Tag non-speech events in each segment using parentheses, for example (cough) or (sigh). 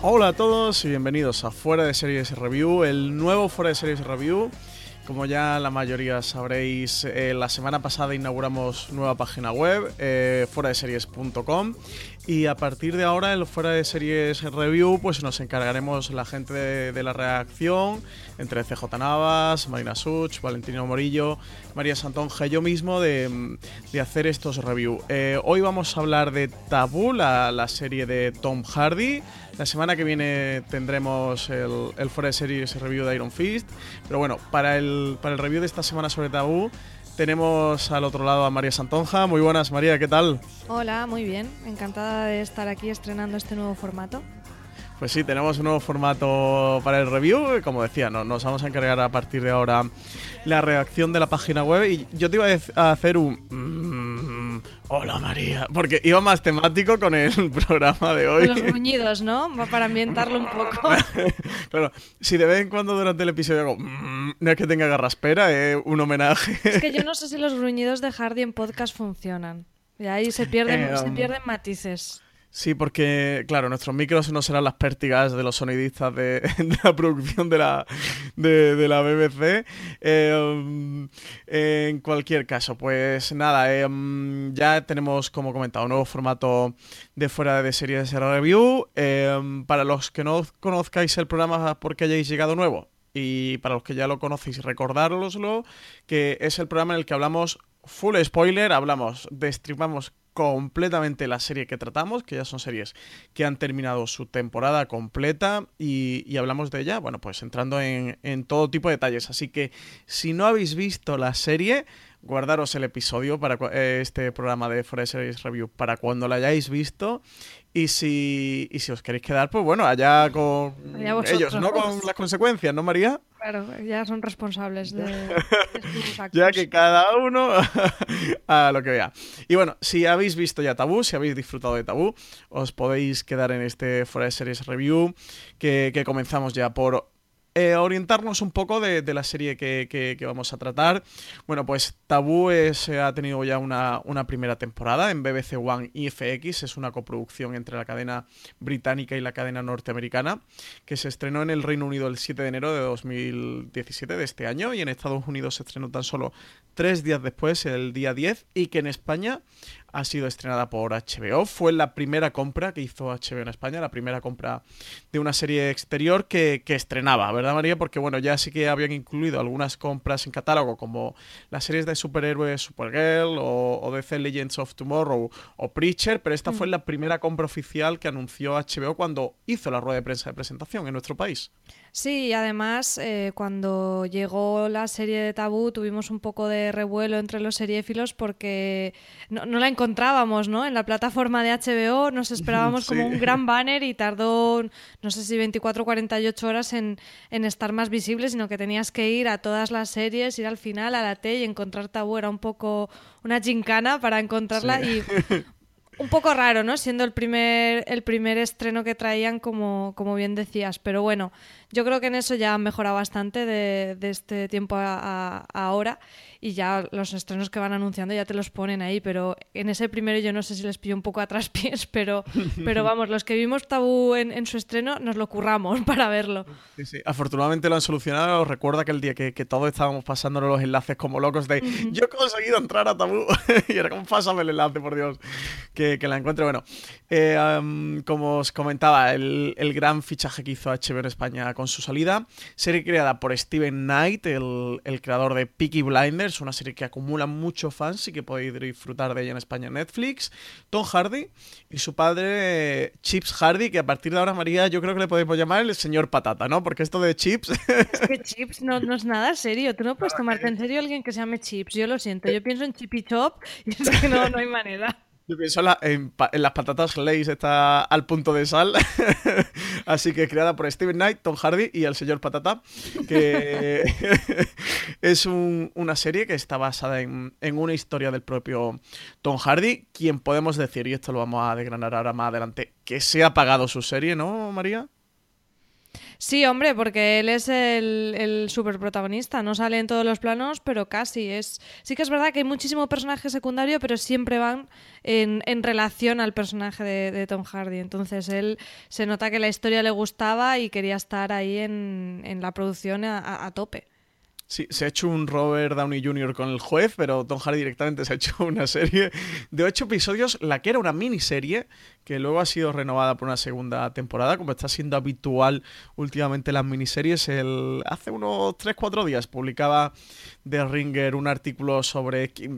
Hola a todos y bienvenidos a Fuera de Series Review, el nuevo Fuera de Series Review. Como ya la mayoría sabréis, eh, la semana pasada inauguramos nueva página web, eh, fuera de series.com. Y a partir de ahora, en el Fuera de Series Review, pues nos encargaremos la gente de, la reacción, entre CJ Navas, Marina Such, Valentino Morillo, María Santonja y yo mismo, de, de hacer estos reviews. Eh, hoy vamos a hablar de Tabú, la, la serie de Tom Hardy. La semana que viene tendremos el, el Fuera de Series Review de Iron Fist. Pero bueno, para el, para el review de esta semana sobre Tabú, tenemos al otro lado a María Santonja. Muy buenas, María, ¿qué tal? Hola, muy bien. Encantada de estar aquí estrenando este nuevo formato. Pues sí, tenemos un nuevo formato para el review. Como decía, no, nos vamos a encargar a partir de ahora la reacción de la página web. Y yo te iba a hacer un. Hola María. Porque iba más temático con el (laughs) programa de hoy. Los gruñidos, ¿no? Va Para ambientarlo un poco. (laughs) Claro, si de vez en cuando durante el episodio hago. mm, no es que tenga garraspera, es un homenaje. Es que yo no sé si los gruñidos de Hardy en podcast funcionan. Y ahí se pierden, Eh, se um, pierden matices. Sí, porque, claro, nuestros micros no serán las pértigas de los sonidistas de, (laughs) la producción de la, de, la BBC. Eh, um, en cualquier caso, pues nada, um, ya tenemos, como comentado, un nuevo formato de fuera de series de review. Um, para los que no conozcáis el programa porque hayáis llegado nuevo, y para los que ya lo conocéis, recordároslo, que es el programa en el que hablamos full spoiler, hablamos, destripamos completamente la serie que tratamos, que ya son series que han terminado su temporada completa y, y hablamos de ella, bueno, pues entrando en, en todo tipo de detalles. Así que si no habéis visto la serie, guardaros el episodio para eh, este programa de Forest Series Review para cuando la hayáis visto. Y si, y si os queréis quedar, pues bueno, allá con Allá vosotros. ellos, no con las consecuencias, ¿no, María? Claro, ya son responsables de, (laughs) de sus actos. Ya que cada uno (laughs) a lo que vea. Y bueno, si habéis visto ya Tabú, si habéis disfrutado de Tabú, os podéis quedar en este Fuera de Series Review que, que comenzamos ya por eh, orientarnos un poco de, la serie que vamos a tratar. Bueno, pues Tabú es, eh, ha tenido ya una, una primera temporada en BBC One y FX. Es una coproducción entre la cadena británica y la cadena norteamericana que se estrenó en el Reino Unido el 7 de enero de 2017 de este año y en Estados Unidos se estrenó tan solo tres días después, el día 10, y que en España ha sido estrenada por HBO. Fue la primera compra que hizo HBO en España, la primera compra de una serie exterior que, que estrenaba, ¿verdad María? Porque bueno, ya sí que habían incluido algunas compras en catálogo como las series de superhéroes Supergirl o, o DC Legends of Tomorrow o Preacher, pero esta fue la primera compra oficial que anunció HBO cuando hizo la rueda de prensa de presentación en nuestro país. Sí, y además eh, cuando llegó la serie de Tabú tuvimos un poco de revuelo entre los seriéfilos porque no, no la encontrábamos, ¿no? En la plataforma de HBO nos esperábamos Sí. como un gran banner y tardó, no sé si 24 o 48 horas en, en estar más visible, sino que tenías que ir a todas las series, ir al final, a la T y encontrar Tabú era un poco una gincana para encontrarla y (laughs) un poco raro, ¿no? Siendo el primer, el primer estreno que traían, como, como bien decías. Pero bueno, yo creo que en eso ya han mejorado bastante de, de este tiempo a, ahora. Y ya los estrenos que van anunciando ya te los ponen ahí. Pero en ese primero yo no sé si les pillo un poco a traspiés, (laughs) pero, pero vamos, los que vimos Tabú en, en su estreno nos lo curramos (laughs) para verlo. Sí, sí. Afortunadamente lo han solucionado. Recuerda que el día que, que todos estábamos pasándonos los enlaces como locos de yo he conseguido entrar a Tabú. (laughs) y era como, pásame el enlace, por Dios. Que, que la encuentre. Bueno, eh, como os comentaba, el, el gran fichaje que hizo HBO en España con su salida. Serie creada por Steven Knight, el, creador de Peaky Blinders, una serie que acumula muchos fans y que podéis disfrutar de ella en España Netflix. Tom Hardy y su padre Chips Hardy, que a partir de ahora, María, yo creo que le podemos llamar el señor patata, ¿no? Porque esto de Chips Es que Chips no, no es nada serio. Tú no puedes tomarte en serio a alguien que se llame Chips. Yo lo siento. Yo pienso en Chippy Chop y es que no, no hay manera. Yo pienso en, la- en las patatas Lay's está al punto de sal. (laughs) Así que creada por Steven Knight, Tom Hardy y el señor Patata. Que (laughs) es un- una serie que está basada en, en una historia del propio Tom Hardy. Quien podemos decir, y esto lo vamos a desgranar ahora más adelante, que se ha pagado su serie, ¿no, María? Sí, hombre, porque él es el, el superprotagonista. No sale en todos los planos, pero casi. Es... Sí que es verdad que hay muchísimo personaje secundario, pero siempre van en, en relación al personaje de, Tom Hardy. Entonces él se nota que la historia le gustaba y quería estar ahí en, en la producción a tope. Sí, se ha hecho un Robert Downey Jr. con el juez, pero Tom Hardy directamente se ha hecho una serie de ocho episodios, la que era una miniserie, que luego ha sido renovada por una segunda temporada, como está siendo habitual últimamente en las miniseries. El, hace unos 3-4 días publicaba The Ringer un artículo sobre qué,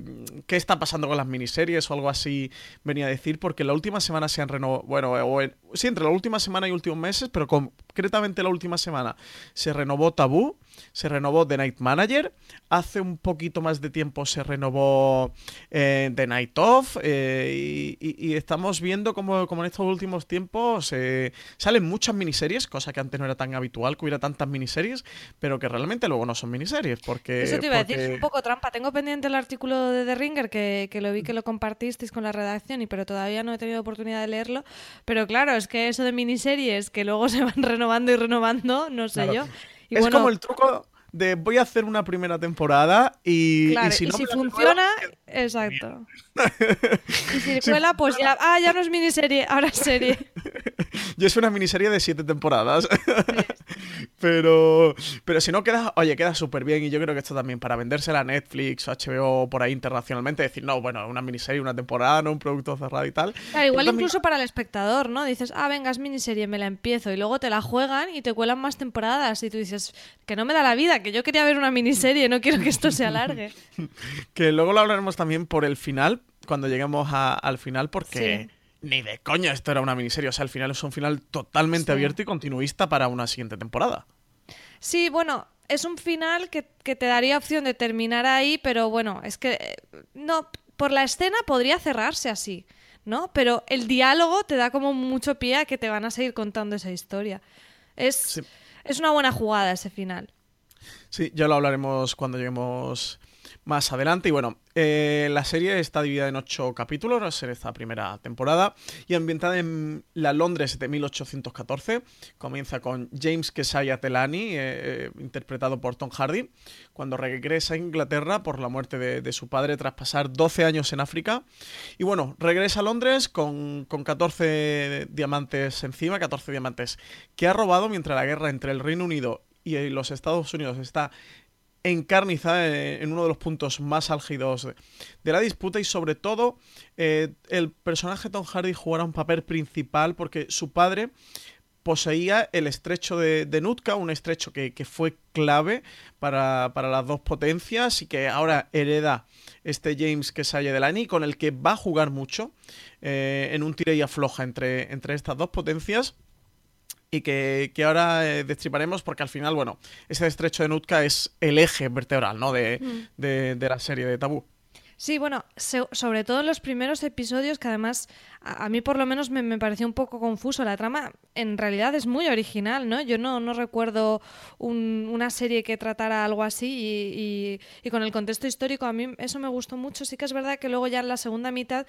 está pasando con las miniseries o algo así venía a decir, porque la última semana se han renovado, bueno, o en- sí, entre la última semana y últimos meses, pero concretamente la última semana se renovó Tabú, se renovó The Night Manager, hace un poquito más de tiempo se renovó eh, The Night Off eh, y, y- y estamos viendo como, como en estos últimos tiempos eh, salen muchas miniseries, cosa que antes no era tan habitual que hubiera tantas miniseries, pero que realmente luego no son miniseries, porque... Eso te iba a decir, un poco trampa. Tengo pendiente el artículo de The Ringer que, que lo vi que lo compartisteis con la redacción, y pero todavía no he tenido oportunidad de leerlo. Pero claro, es que eso de miniseries que luego (laughs) se van renovando y renovando, no sé Claro. yo. Y es bueno, como el truco de voy a hacer una primera temporada y, claro, y si no me la funciona, exacto. (laughs) y si cuela, pues ya, ah, ya no es miniserie, ahora es serie. (laughs) Yo es una miniserie de siete temporadas. (laughs) pero, pero si no queda, oye, queda súper bien. Y yo creo que esto también para vendérsela a Netflix o HBO por ahí internacionalmente, decir, no, bueno, una miniserie, una temporada, no un producto cerrado y tal. Claro, igual también- incluso para el espectador, ¿no? Dices, ah, venga, es miniserie, me la empiezo. Y luego te la juegan y te cuelan más temporadas. Y tú dices, que no me da la vida, que yo quería ver una miniserie, no quiero que esto se alargue. Que luego lo hablaremos también por el final, cuando lleguemos a- al final, porque ni de coña esto era una miniserie. O sea, el final es un final totalmente Sí. abierto y continuista para una siguiente temporada. Sí, bueno, es un final que, que te daría opción de terminar ahí, pero bueno, es que eh, no, por la escena podría cerrarse así, ¿no? Pero el diálogo te da como mucho pie a que te van a seguir contando esa historia. Es, Sí. es una buena jugada ese final. Sí, ya lo hablaremos cuando lleguemos más adelante. Y bueno, eh, la serie está dividida en ocho capítulos, ser esta primera temporada, y ambientada en la Londres de 1814. Comienza con James Kesaya Telani, eh, eh, interpretado por Tom Hardy, cuando regresa a Inglaterra por la muerte de, de su padre tras pasar 12 años en África. Y bueno, regresa a Londres con, con 14 diamantes encima, 14 diamantes que ha robado mientras la guerra entre el Reino Unido y los Estados Unidos está encarnizada en, uno de los puntos más álgidos de, la disputa y sobre todo eh, el personaje Tom Hardy jugará un papel principal porque su padre poseía el estrecho de, de Nootka, un estrecho que, fue clave para, para las dos potencias y que ahora hereda este James Kesaya Delany, con el que va a jugar mucho eh, en un tira y afloja entre, entre estas dos potencias. Y que, que ahora eh, destriparemos porque al final, bueno, ese estrecho de Nutka es el eje vertebral, ¿no? De, de, de la serie de Tabú. Sí, bueno, sobre todo en los primeros episodios, que además a, a mí por lo menos me, me pareció un poco confuso. La trama en realidad es muy original, ¿no? Yo no, no recuerdo un- una serie que tratara algo así y, y- y con el contexto histórico a mí eso me gustó mucho. Sí que es verdad que luego ya en la segunda mitad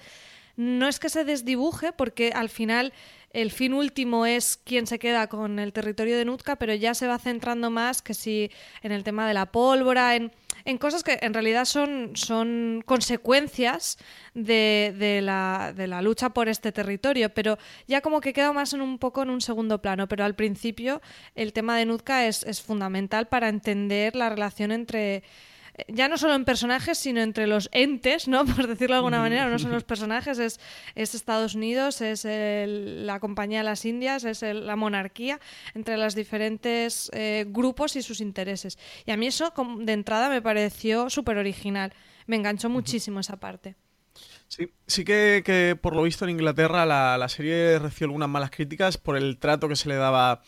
no es que se desdibuje, porque al final el fin último es quien se queda con el territorio de Nutka, pero ya se va centrando más que si en el tema de la pólvora, en, en cosas que en realidad son, son consecuencias de, de la, de la lucha por este territorio, pero ya como que queda más en un poco en un segundo plano, pero al principio el tema de Nutka es, es fundamental para entender la relación entre ya no solo en personajes, sino entre los entes, ¿no? (laughs) Por decirlo de alguna manera, no son los personajes, es, es Estados Unidos, es el- la Compañía de las Indias, es el- la monarquía, entre los diferentes eh, grupos y sus intereses. Y a mí eso como de entrada me pareció súper original, me enganchó muchísimo esa parte. Sí, sí que, que por lo visto en Inglaterra la, la serie recibió algunas malas críticas por el trato que se le daba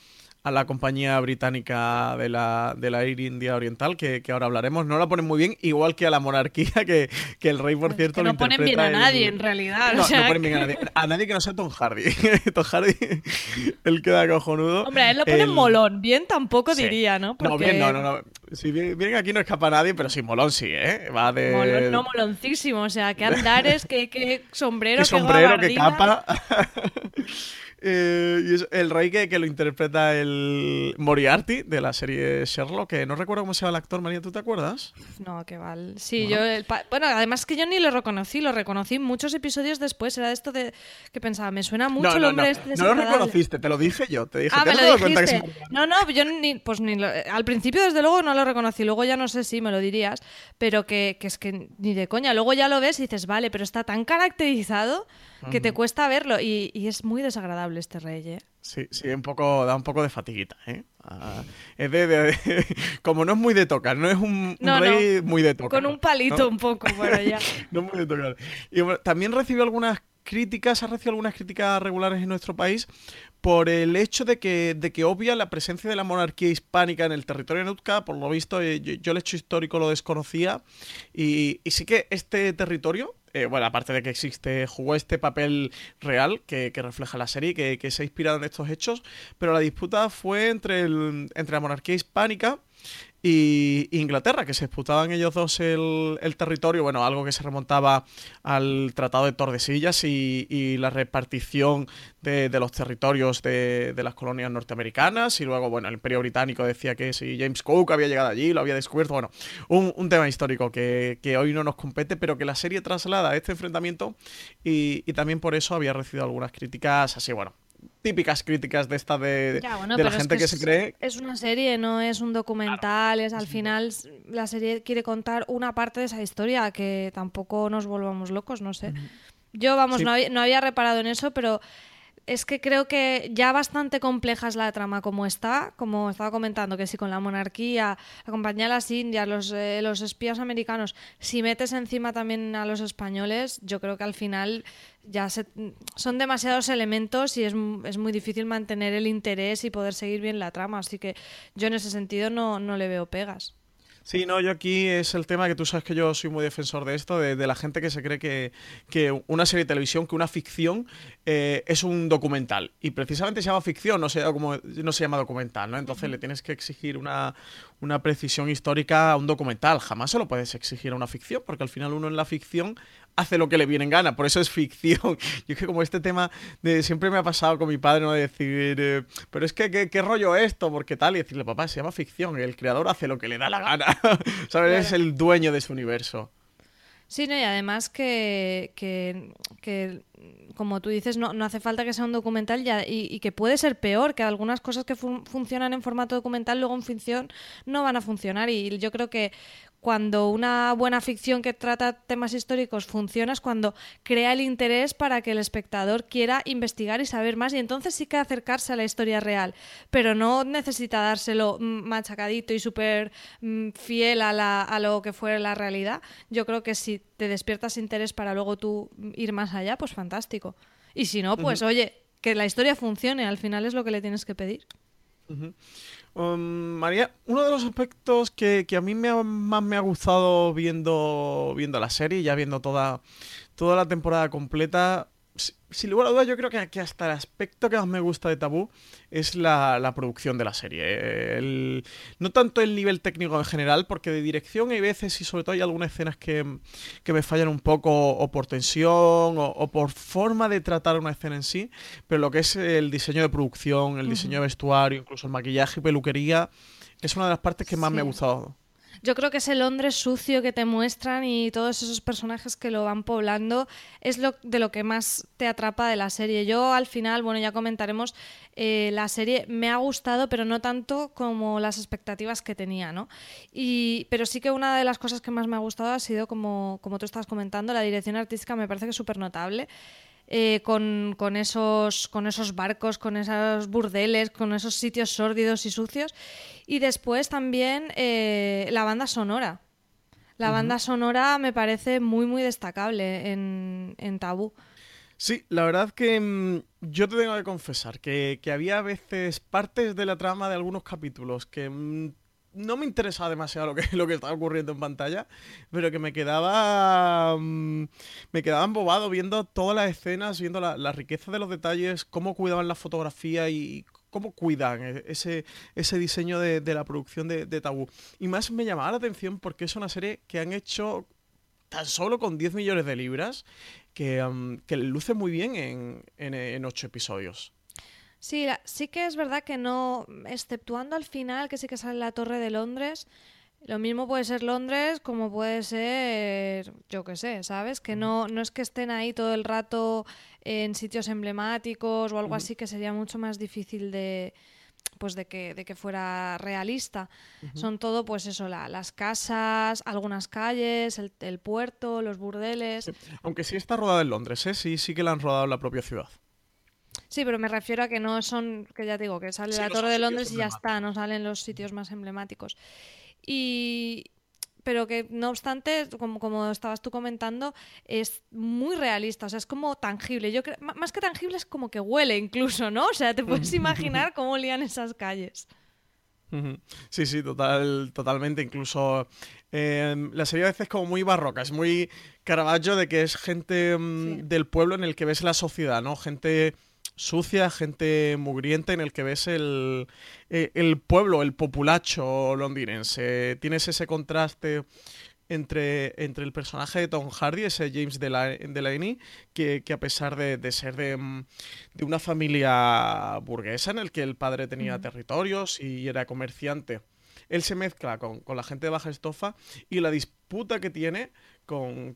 a la compañía británica de la, de la Air India Oriental, que, que ahora hablaremos. No la ponen muy bien, igual que a la monarquía, (laughs) que, que el rey, por cierto, que lo no ponen bien a nadie, el- en realidad. No, o sea, no ponen bien a nadie. A nadie que no sea Tom Hardy. (laughs) Tom Hardy, (laughs) él queda cojonudo. Hombre, a él lo ponen El- molón, bien tampoco Sí. diría, ¿no? No, Porque bien, no, no, no. Si bien, bien aquí no escapa nadie, pero sí, molón sí, ¿eh? Va de... molón, no moloncísimo, o sea, qué andares, qué, qué sombrero, qué sombrero, qué gabardina. capa. Eh, y es el rey que, que lo interpreta el Moriarty de la serie Sherlock, que no recuerdo cómo se llama el actor, María, ¿tú te acuerdas? No, que val. Sí, yo. el bueno, además que yo ni lo reconocí, lo reconocí muchos episodios después. Era de esto de que pensaba, me suena mucho no, el no, hombre no. este No lo reconociste, te lo dije yo. Te dije, Ah, ¿te me has lo dado cuenta que es No, no, yo ni, pues ni lo- al principio desde luego no lo reconocí, luego ya no sé si me lo dirías, pero que, que es que ni de coña. Luego ya lo ves y dices, vale, pero está tan caracterizado que te cuesta verlo y, y es muy desagradable este rey, ¿eh? Sí, sí, un poco, da un poco de fatiguita, ¿eh? Ah, es de, de- (laughs) como no es muy de tocar, no es un, un No, rey muy de tocar. Con un palito un poco por allá. (laughs) no es muy de tocar. Y bueno, también recibió algunas críticas, ha recibido algunas críticas regulares en nuestro país por el hecho de que, de que obvia la presencia de la monarquía hispánica en el territorio de Nootka. Por lo visto, eh, yo, yo el hecho histórico lo desconocía. Y, y sí que este territorio, eh, bueno, aparte de que existe, jugó este papel real que, que refleja la serie, que, que se ha inspirado en estos hechos. Pero la disputa fue entre, el- entre la monarquía hispánica y Inglaterra, que se disputaban ellos dos el, el territorio, bueno, algo que se remontaba al Tratado de Tordesillas y, y la repartición de, de los territorios de, de las colonias norteamericanas, y luego, bueno, el Imperio Británico decía que si James Cook había llegado allí, lo había descubierto, bueno, un, un tema histórico que, que hoy no nos compete, pero que la serie traslada a este enfrentamiento y, y también por eso había recibido algunas críticas así, bueno, típicas críticas de esta de, Ya, bueno, de la pero es gente que, se cree Es una serie, no es un documental. es al final la serie quiere contar una parte de esa historia que tampoco nos volvamos locos, no sé. Yo, vamos, Sí. no, había, no había reparado en eso, pero es que creo que ya bastante compleja es la trama como está, como estaba comentando, que si con la monarquía, la compañía de las Indias, los, eh, los espías americanos, si metes encima también a los españoles, yo creo que al final ya se- son demasiados elementos y es, es muy difícil mantener el interés y poder seguir bien la trama, así que yo en ese sentido no, no le veo pegas. Sí, no, yo aquí es el tema que tú sabes que yo soy muy defensor de esto, de, de la gente que se cree que, que una serie de televisión, que una ficción eh, es un documental. Y precisamente se llama ficción, no se como, no se llama documental, ¿no? Entonces le tienes que exigir una, una precisión histórica a un documental. Jamás se lo puedes exigir a una ficción, porque al final uno en la ficción hace lo que le viene en gana, por eso es ficción. (laughs) Y es que como este tema de siempre me ha pasado con mi padre, ¿no? De decir, eh, pero es que ¿qué, qué rollo esto, porque tal, y decirle, papá, se llama ficción, el creador hace lo que le da la gana, (laughs) ¿sabes? Es el dueño de su universo. Sí, no, y además que, que, que, como tú dices, no, no hace falta que sea un documental ya, y, que puede ser peor, que algunas cosas que fun- funcionan en formato documental luego en ficción no van a funcionar. Y yo creo que cuando una buena ficción que trata temas históricos funciona es cuando crea el interés para que el espectador quiera investigar y saber más y entonces sí que acercarse a la historia real, pero no necesita dárselo mm, machacadito y súper mm, fiel a, la- a lo que fue la realidad. Yo creo que si te despiertas interés para luego tú ir más allá, pues fantástico. Y si no, pues oye, que la historia funcione, al final es lo que le tienes que pedir. Um, María, uno de los aspectos que, que a mí me ha- más me ha gustado viendo, viendo la serie, ya viendo toda, toda la temporada completa, sin lugar a dudas, yo creo que, que hasta el aspecto que más me gusta de Tabú es la, la producción de la serie. El- no tanto el nivel técnico en general, porque de dirección hay veces y sobre todo hay algunas escenas que, que me fallan un poco o por tensión o, o por forma de tratar una escena en sí, pero lo que es el diseño de producción, el diseño de vestuario, incluso el maquillaje y peluquería, es una de las partes que más me ha gustado. Yo creo que ese Londres sucio que te muestran y todos esos personajes que lo van poblando es lo de lo que más te atrapa de la serie. Yo al final, bueno, ya comentaremos, eh, la serie me ha gustado, pero no tanto como las expectativas que tenía, ¿no? Y, pero sí que una de las cosas que más me ha gustado ha sido, como, como tú estabas comentando, la dirección artística me parece que es súper notable. Eh, con, con esos, con esos barcos, con esos burdeles, con esos sitios sórdidos y sucios. Y después también eh, la banda sonora. La banda sonora me parece muy, muy destacable en, en Tabú. Sí, la verdad que mm, yo te tengo que confesar que, que había a veces partes de la trama de algunos capítulos que mm, no me interesaba demasiado lo que, (laughs) lo que estaba ocurriendo en pantalla, pero que me quedaba mm, me quedaba embobado viendo todas las escenas, viendo la, riqueza de los detalles, cómo cuidaban la fotografía y cómo cuidan e- ese, ese diseño de, de la producción de, Tabú. Y más me llamaba la atención porque es una serie que han hecho tan solo con 10 millones de libras que, um, que luce muy bien en, en, en ocho episodios. Sí, la- sí que es verdad que no, exceptuando al final, que sí que sale la Torre de Londres, lo mismo puede ser Londres como puede ser, yo qué sé, ¿sabes? Que no, no es que estén ahí todo el rato en sitios emblemáticos o algo así, que sería mucho más difícil de pues de que, de que fuera realista. Son todo, pues eso, la- las casas, algunas calles, el, el puerto, los burdeles. Aunque sí está rodada en Londres, ¿eh? sí, sí que la han rodado en la propia ciudad. Sí, pero me refiero a que no son, que ya te digo, que sale Sí, la Torre de Londres y ya está, no salen los sitios más emblemáticos. Y pero que no obstante, como, como estabas tú comentando, es muy realista, o sea, es como tangible. Yo creo, más que tangible es como que huele incluso, ¿no? O sea, te puedes (laughs) imaginar cómo olían esas calles. Sí, sí, total, totalmente. Incluso eh, la serie a veces es como muy barroca, es muy Caravaggio de que es gente mm, Sí. del pueblo en el que ves la sociedad, ¿no? Gente sucia, gente mugrienta en el que ves el, eh, el pueblo, el populacho londinense. Tienes ese contraste entre, entre el personaje de Tom Hardy, ese James Dela- Delaney, que, que a pesar de, de ser de, mm, de una familia burguesa en el que el padre tenía territorios y era comerciante, él se mezcla con, con la gente de baja estofa y la disputa que tiene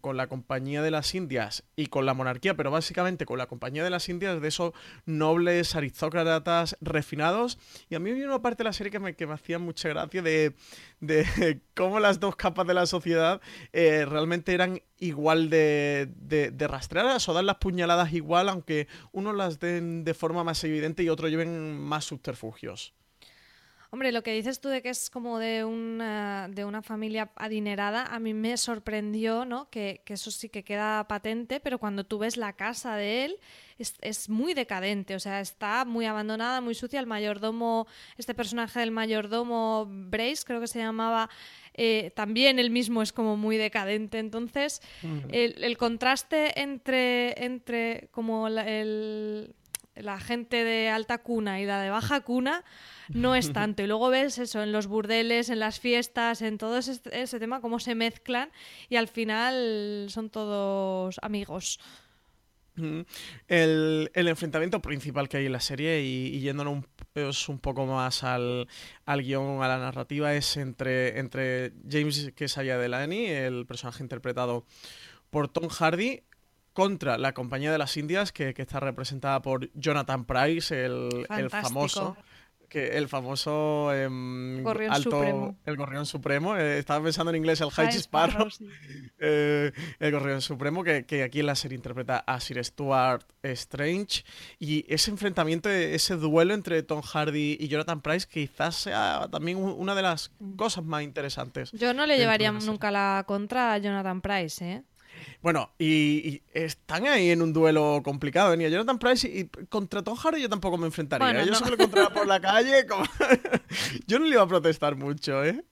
con, la compañía de las Indias y con la monarquía, pero básicamente con la compañía de las Indias, de esos nobles aristócratas refinados. Y a mí había una parte de la serie que me, que me hacía mucha gracia de, de (laughs) cómo las dos capas de la sociedad eh, realmente eran igual de, de, rastreadas o dan las puñaladas igual, aunque uno las den de forma más evidente y otro lleven más subterfugios. Hombre, lo que dices tú de que es como de una, de una familia adinerada, a mí me sorprendió, ¿no? Que, que eso sí que queda patente, pero cuando tú ves la casa de él, es, es muy decadente, o sea, está muy abandonada, muy sucia. El mayordomo, este personaje del mayordomo Brace, creo que se llamaba, eh, también él mismo es como muy decadente. Entonces, el, el contraste entre, entre como la- el, la gente de alta cuna y la de baja cuna no es (laughs) tanto. Y luego ves eso en los burdeles, en las fiestas, en todo ese, ese tema, cómo se mezclan y al final son todos amigos. El, el enfrentamiento principal que hay en la serie, y, y yéndonos un, pues, un poco más al, al guion, a la narrativa, es entre, entre James Quesaya Delaney, el personaje interpretado por Tom Hardy, contra la Compañía de las Indias, que, que está representada por Jonathan Price, el, famoso. Que el famoso em, Gorrión alto, supremo. el gorrión supremo, eh, estaba pensando en inglés el High Sparrow, sí. (laughs) eh, el Gorrión Supremo, que, que aquí en la serie interpreta a Sir Stuart Strange. Y ese enfrentamiento, ese duelo entre Tom Hardy y Jonathan Price, quizás sea también una de las cosas más interesantes. Yo no le llevaría nunca la contra a Jonathan Price, ¿eh? Bueno, y, y están ahí en un duelo complicado. Venía Jonathan Price y, y contra Tom Hardy yo tampoco me enfrentaría. Bueno, yo no. si me lo encontrara por la calle, como- (laughs) (laughs) yo no le iba a protestar mucho, ¿eh?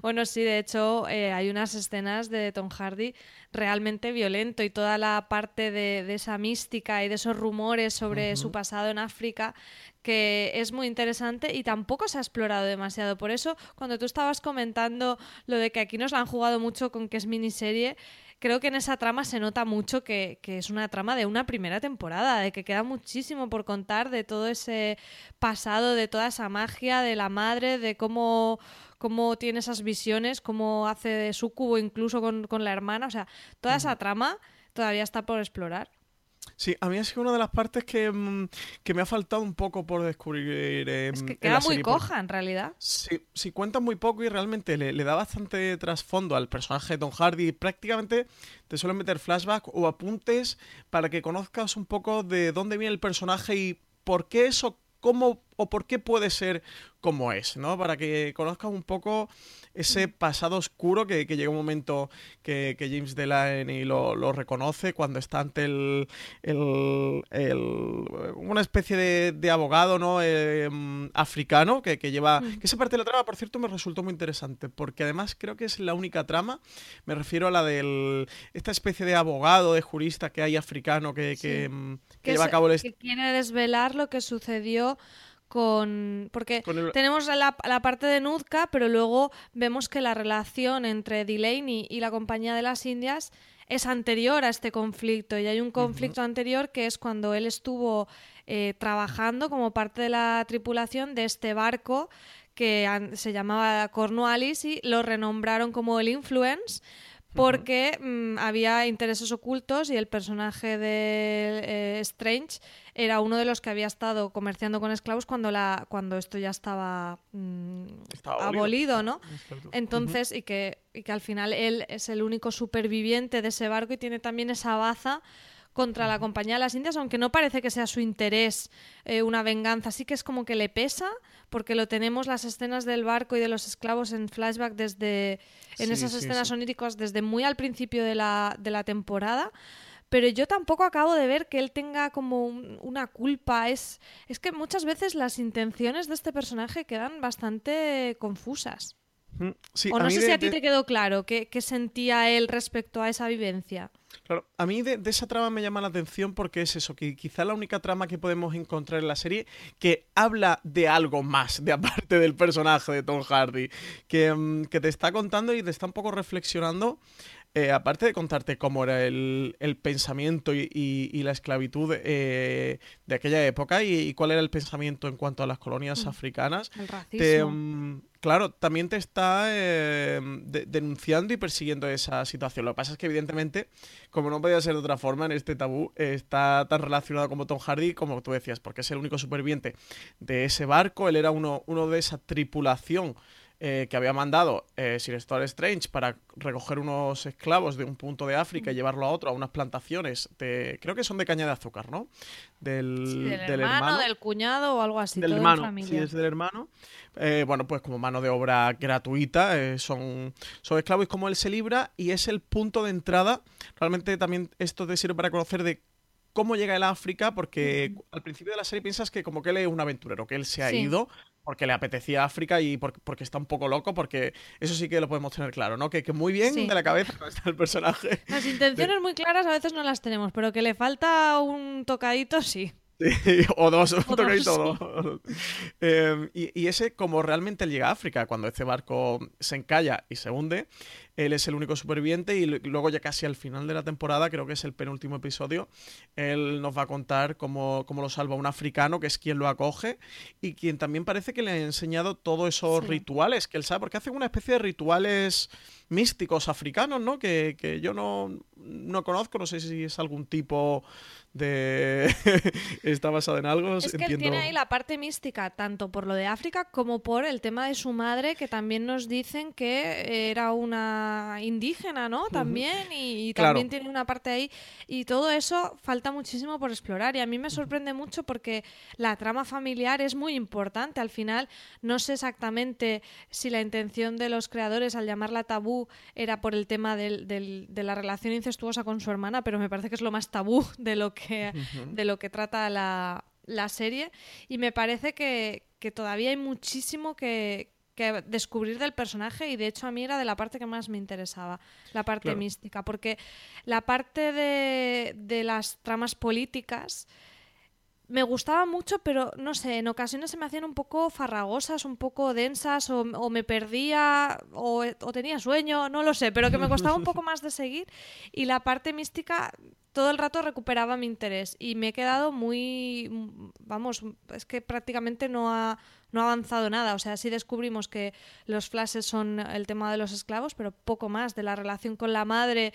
Bueno, sí, de hecho, eh, hay unas escenas de Tom Hardy realmente violento y toda la parte de, de esa mística y de esos rumores sobre su pasado en África que es muy interesante y tampoco se ha explorado demasiado. Por eso, cuando tú estabas comentando lo de que aquí nos la han jugado mucho con que es miniserie, creo que en esa trama se nota mucho que, que es una trama de una primera temporada, de que queda muchísimo por contar de todo ese pasado, de toda esa magia, de la madre, de cómo, cómo tiene esas visiones, cómo hace de sucubo incluso con, con la hermana. O sea, toda esa trama todavía está por explorar. Sí, a mí ha sido una de las partes que, mm, que me ha faltado un poco por descubrir. eh, Es que en queda la muy serie, porque- coja en realidad. Sí, sí, cuenta muy poco y realmente le, le da bastante trasfondo al personaje de Tom Hardy. Prácticamente te suelen meter flashback o apuntes para que conozcas un poco de dónde viene el personaje y por qué eso, cómo o por qué puede ser como es, ¿no? Para que conozcas un poco ese pasado oscuro que, que llega un momento que, que James Delaney lo, lo reconoce cuando está ante el, el- el- una especie de, de abogado ¿no? Eh, mm, africano que, que lleva que esa parte de la trama por cierto me resultó muy interesante porque además creo que es la única trama me refiero a la del esta especie de abogado de jurista que hay africano que, que, mm, que que, lleva a cabo el que quiere desvelar lo que sucedió con porque Con el- tenemos la, la parte de Nuzca pero luego vemos que la relación entre Delaney y la compañía de las Indias es anterior a este conflicto y hay un conflicto anterior que es cuando él estuvo eh, trabajando como parte de la tripulación de este barco que se llamaba Cornwallis y lo renombraron como el Influence porque mm, había intereses ocultos y el personaje de eh, Strange era uno de los que había estado comerciando con esclavos cuando la cuando esto ya estaba, mm, Estaba abolido. ¿no? Entonces, y, que, y que al final él es el único superviviente de ese barco y tiene también esa baza contra la Compañía de las Indias, aunque no parece que sea su interés eh, una venganza, sí que es como que le pesa, porque lo tenemos las escenas del barco y de los esclavos en flashback desde, en Sí, esas sí, escenas sí. oníricas desde muy al principio de la, de la temporada. Pero yo tampoco acabo de ver que él tenga como un- una culpa. Es, es que muchas veces las intenciones de este personaje quedan bastante confusas. Mm, sí, o no sé de- si a ti de- te quedó claro qué, qué sentía él respecto a esa vivencia. Claro, a mí de, esa trama me llama la atención porque es eso, que quizá la única trama que podemos encontrar en la serie que habla de algo más, de aparte del personaje de Tom Hardy, que, mm, que te está contando y te está un poco reflexionando, eh, aparte de contarte cómo era el, el pensamiento y, y- y la esclavitud eh, de aquella época y, y cuál era el pensamiento en cuanto a las colonias africanas, El te, racismo. mm, claro, también te está eh, de- denunciando y persiguiendo esa situación. Lo que pasa es que, evidentemente, como no podía ser de otra forma, en este tabú está tan relacionado como Tom Hardy, como tú decías, porque es el único superviviente de ese barco. Él era uno, uno de esa tripulación. Eh, que había mandado eh, Sir Star Strange para recoger unos esclavos de un punto de África y llevarlo a otro, a unas plantaciones de, creo que son de caña de azúcar, ¿no? Del, Sí, del, del hermano, del cuñado o algo así. del hermano, sí, es del hermano. Eh, bueno, pues como mano de obra gratuita, eh, son, son esclavos y como él se libra y es el punto de entrada. Realmente también esto te sirve para conocer de cómo llega a África, porque al principio de la serie piensas que como que él es un aventurero, que él se ha Sí. ido porque le apetecía África y por- porque está un poco loco, porque eso sí que lo podemos tener claro, ¿no? Que, que muy bien Sí. de la cabeza (laughs) está el personaje. Las intenciones muy claras a veces no las tenemos, pero que le falta un tocadito, sí. (laughs) Sí, o dos, un O tocadito, dos, dos. Eh, y, y ese, como realmente él llega a África, cuando este barco se encalla y se hunde, él es el único superviviente y luego ya casi al final de la temporada, creo que es el penúltimo episodio, él nos va a contar cómo, cómo lo salva un africano, que es quien lo acoge y quien también parece que le ha enseñado todos esos Sí. rituales que él sabe, porque hacen una especie de rituales místicos africanos, ¿no? Que, que yo no, no conozco, no sé si es algún tipo de... (laughs) está basado en algo. Es que él entiendo... tiene ahí la parte mística, tanto por lo de África como por el tema de su madre, que también nos dicen que era una tema indígena, ¿no? También, y, y Claro. también tiene una parte ahí. Y todo eso falta muchísimo por explorar. Y a mí me sorprende mucho porque la trama familiar es muy importante. Al final, no sé exactamente si la intención de los creadores al llamarla tabú era por el tema del- del- de la relación incestuosa con su hermana, pero me parece que es lo más tabú de lo que, de lo que trata la, la serie. Y me parece que, que todavía hay muchísimo que, que descubrir del personaje y de hecho a mí era de la parte que más me interesaba, la parte Claro. mística, porque la parte de, de las tramas políticas me gustaba mucho, pero no sé, en ocasiones se me hacían un poco farragosas, un poco densas, o, o me perdía, o, o tenía sueño, no lo sé, pero que me costaba un poco más de seguir. Y la parte mística todo el rato recuperaba mi interés y me he quedado muy, vamos, es que prácticamente no ha, no ha avanzado nada. O sea, sí descubrimos que los flashes son el tema de los esclavos, pero poco más de la relación con la madre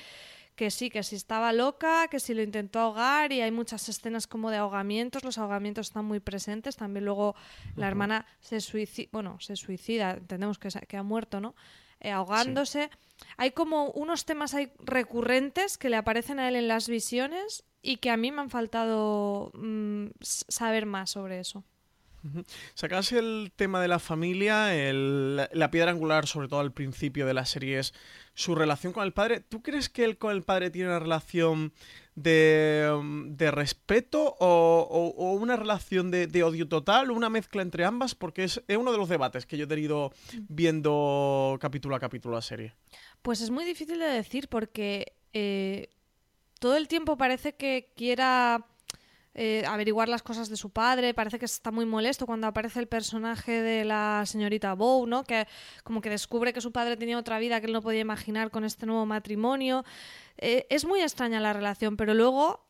que sí, que si estaba loca, que si lo intentó ahogar y hay muchas escenas como de ahogamientos, los ahogamientos están muy presentes, también luego la hermana se suicida, bueno, se suicida, entendemos que, se- que ha muerto, ¿no? Eh, ahogándose. Hay como unos temas ahí recurrentes que le aparecen a él en las visiones y que a mí me han faltado mm, saber más sobre eso. Sacas el tema de la familia, el- la- piedra angular, sobre todo al principio de la serie, es su relación con el padre. ¿Tú crees que él con el padre tiene una relación de, de respeto o, o- o una relación de, de odio total o una mezcla entre ambas? Porque es, es uno de los debates que yo he tenido viendo capítulo a capítulo la serie. Pues es muy difícil de decir porque eh, todo el tiempo parece que quiera eh, averiguar las cosas de su padre, parece que está muy molesto cuando aparece el personaje de la señorita Bow, ¿no? Que como que descubre que su padre tenía otra vida que él no podía imaginar con este nuevo matrimonio. Eh, es muy extraña la relación, pero luego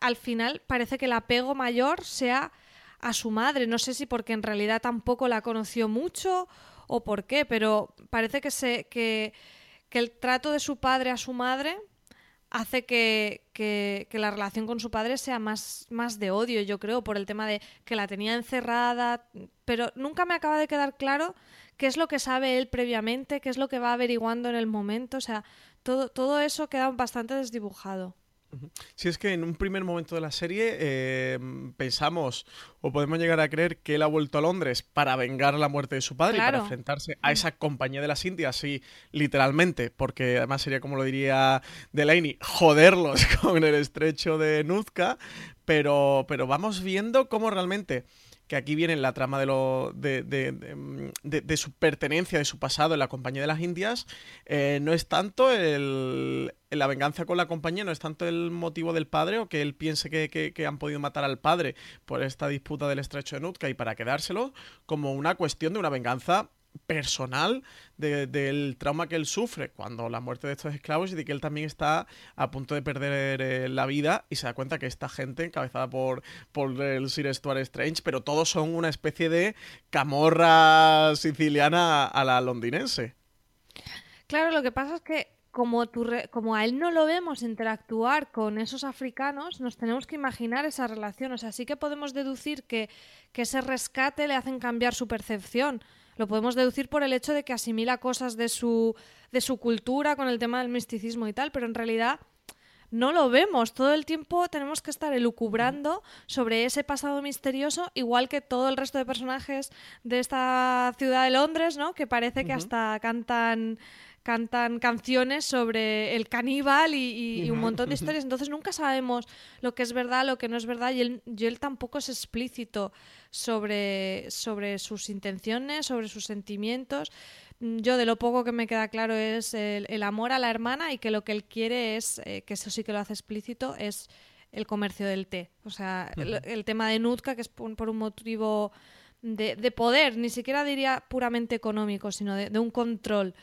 al final parece que el apego mayor sea a su madre. No sé si porque en realidad tampoco la conoció mucho o por qué, pero parece que, se, que, que el trato de su padre a su madre hace que, que- que la relación con su padre sea más, más de odio, yo creo, por el tema de que la tenía encerrada, pero nunca me acaba de quedar claro qué es lo que sabe él previamente, qué es lo que va averiguando en el momento, o sea, todo, todo eso queda bastante desdibujado. Si es que en un primer momento de la serie eh, pensamos o podemos llegar a creer que él ha vuelto a Londres para vengar la muerte de su padre y para enfrentarse a esa compañía de las Indias, sí, literalmente, porque además sería como lo diría Delaney, joderlos (laughs) con el estrecho de Nuzca, pero, pero vamos viendo cómo realmente que aquí viene la trama de, lo, de, de- mm, de- de su pertenencia, de su pasado en la compañía de las Indias, eh, no es tanto el, la venganza con la compañía, no es tanto el motivo del padre o que él piense que, que- que han podido matar al padre por esta disputa del estrecho de Nootka y para quedárselo, como una cuestión de una venganza personal de- del trauma que él sufre cuando la muerte de estos esclavos y de que él también está a punto de perder eh, la vida y se da cuenta que esta gente encabezada por, por el Sir Stuart Strange, pero todos son una especie de camorra siciliana a la londinense. Claro, lo que pasa es que como, como a él no lo vemos interactuar con esos africanos, nos tenemos que imaginar esa relación. O sea, sí que podemos deducir que, que ese rescate le hacen cambiar su percepción. Lo podemos deducir por el hecho de que asimila cosas de su, de su cultura con el tema del misticismo y tal, pero en realidad no lo vemos. Todo el tiempo tenemos que estar elucubrando sobre ese pasado misterioso, igual que todo el resto de personajes de esta ciudad de Londres, ¿no? Que parece que hasta cantan cantan canciones sobre el caníbal y, y- y un montón de historias. (laughs) Entonces nunca sabemos lo que es verdad, lo que no es verdad, y él, y él tampoco es explícito sobre, sobre sus intenciones, sobre sus sentimientos. Yo de lo poco que me queda claro es el, el amor a la hermana y que lo que él quiere es, eh, que eso sí que lo hace explícito, es el comercio del té. O sea, el, el tema de Nutka, que es por, por un motivo de, de poder, ni siquiera diría puramente económico, sino de, de un control.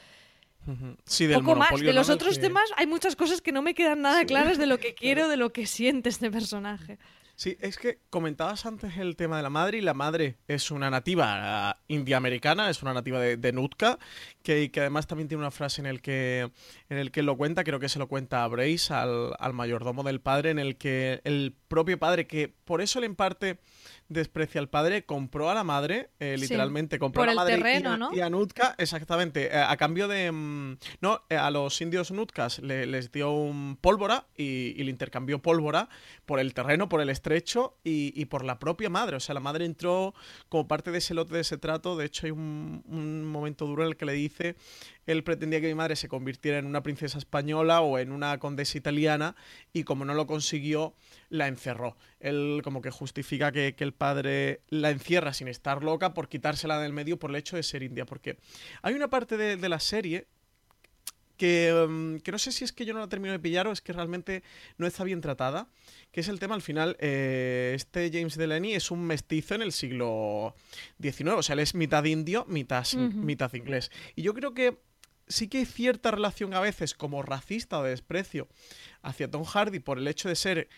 Sí, del Poco más. De los otros que- temas hay muchas cosas que no me quedan nada claras de lo que (laughs) quiero, de lo que siente este personaje. Sí, es que comentabas antes el tema de la madre y la madre es una nativa uh, india-americana, es una nativa de, de Nootka, que, que, además también tiene una frase en el que en el que lo cuenta, creo que se lo cuenta a Brace, al, al mayordomo del padre, en el que el propio padre, que por eso le imparte desprecia al padre, compró a la madre, eh, literalmente, sí, compró por a la madre terreno, y, a, ¿no? y, a, Nutka, exactamente, eh, a cambio de... Mm, no, eh, a los indios Nutkas le, les dio un pólvora y, y, le intercambió pólvora por el terreno, por el estrecho y, y, por la propia madre. O sea, la madre entró como parte de ese lote, de ese trato. De hecho, hay un, un momento duro en el que le dice él pretendía que mi madre se convirtiera en una princesa española o en una condesa italiana y como no lo consiguió, la encerró. Él como que justifica que, que, el padre la encierra sin estar loca por quitársela del medio por el hecho de ser india. Porque hay una parte de, de la serie que, um, que, no sé si es que yo no la termino de pillar o es que realmente no está bien tratada, que es el tema al final, eh, este James Delaney es un mestizo en el siglo XIX, o sea, él es mitad indio, mitad, uh -huh. mitad inglés. Y yo creo que sí que hay cierta relación a veces como racista o de desprecio hacia Tom Hardy por el hecho de ser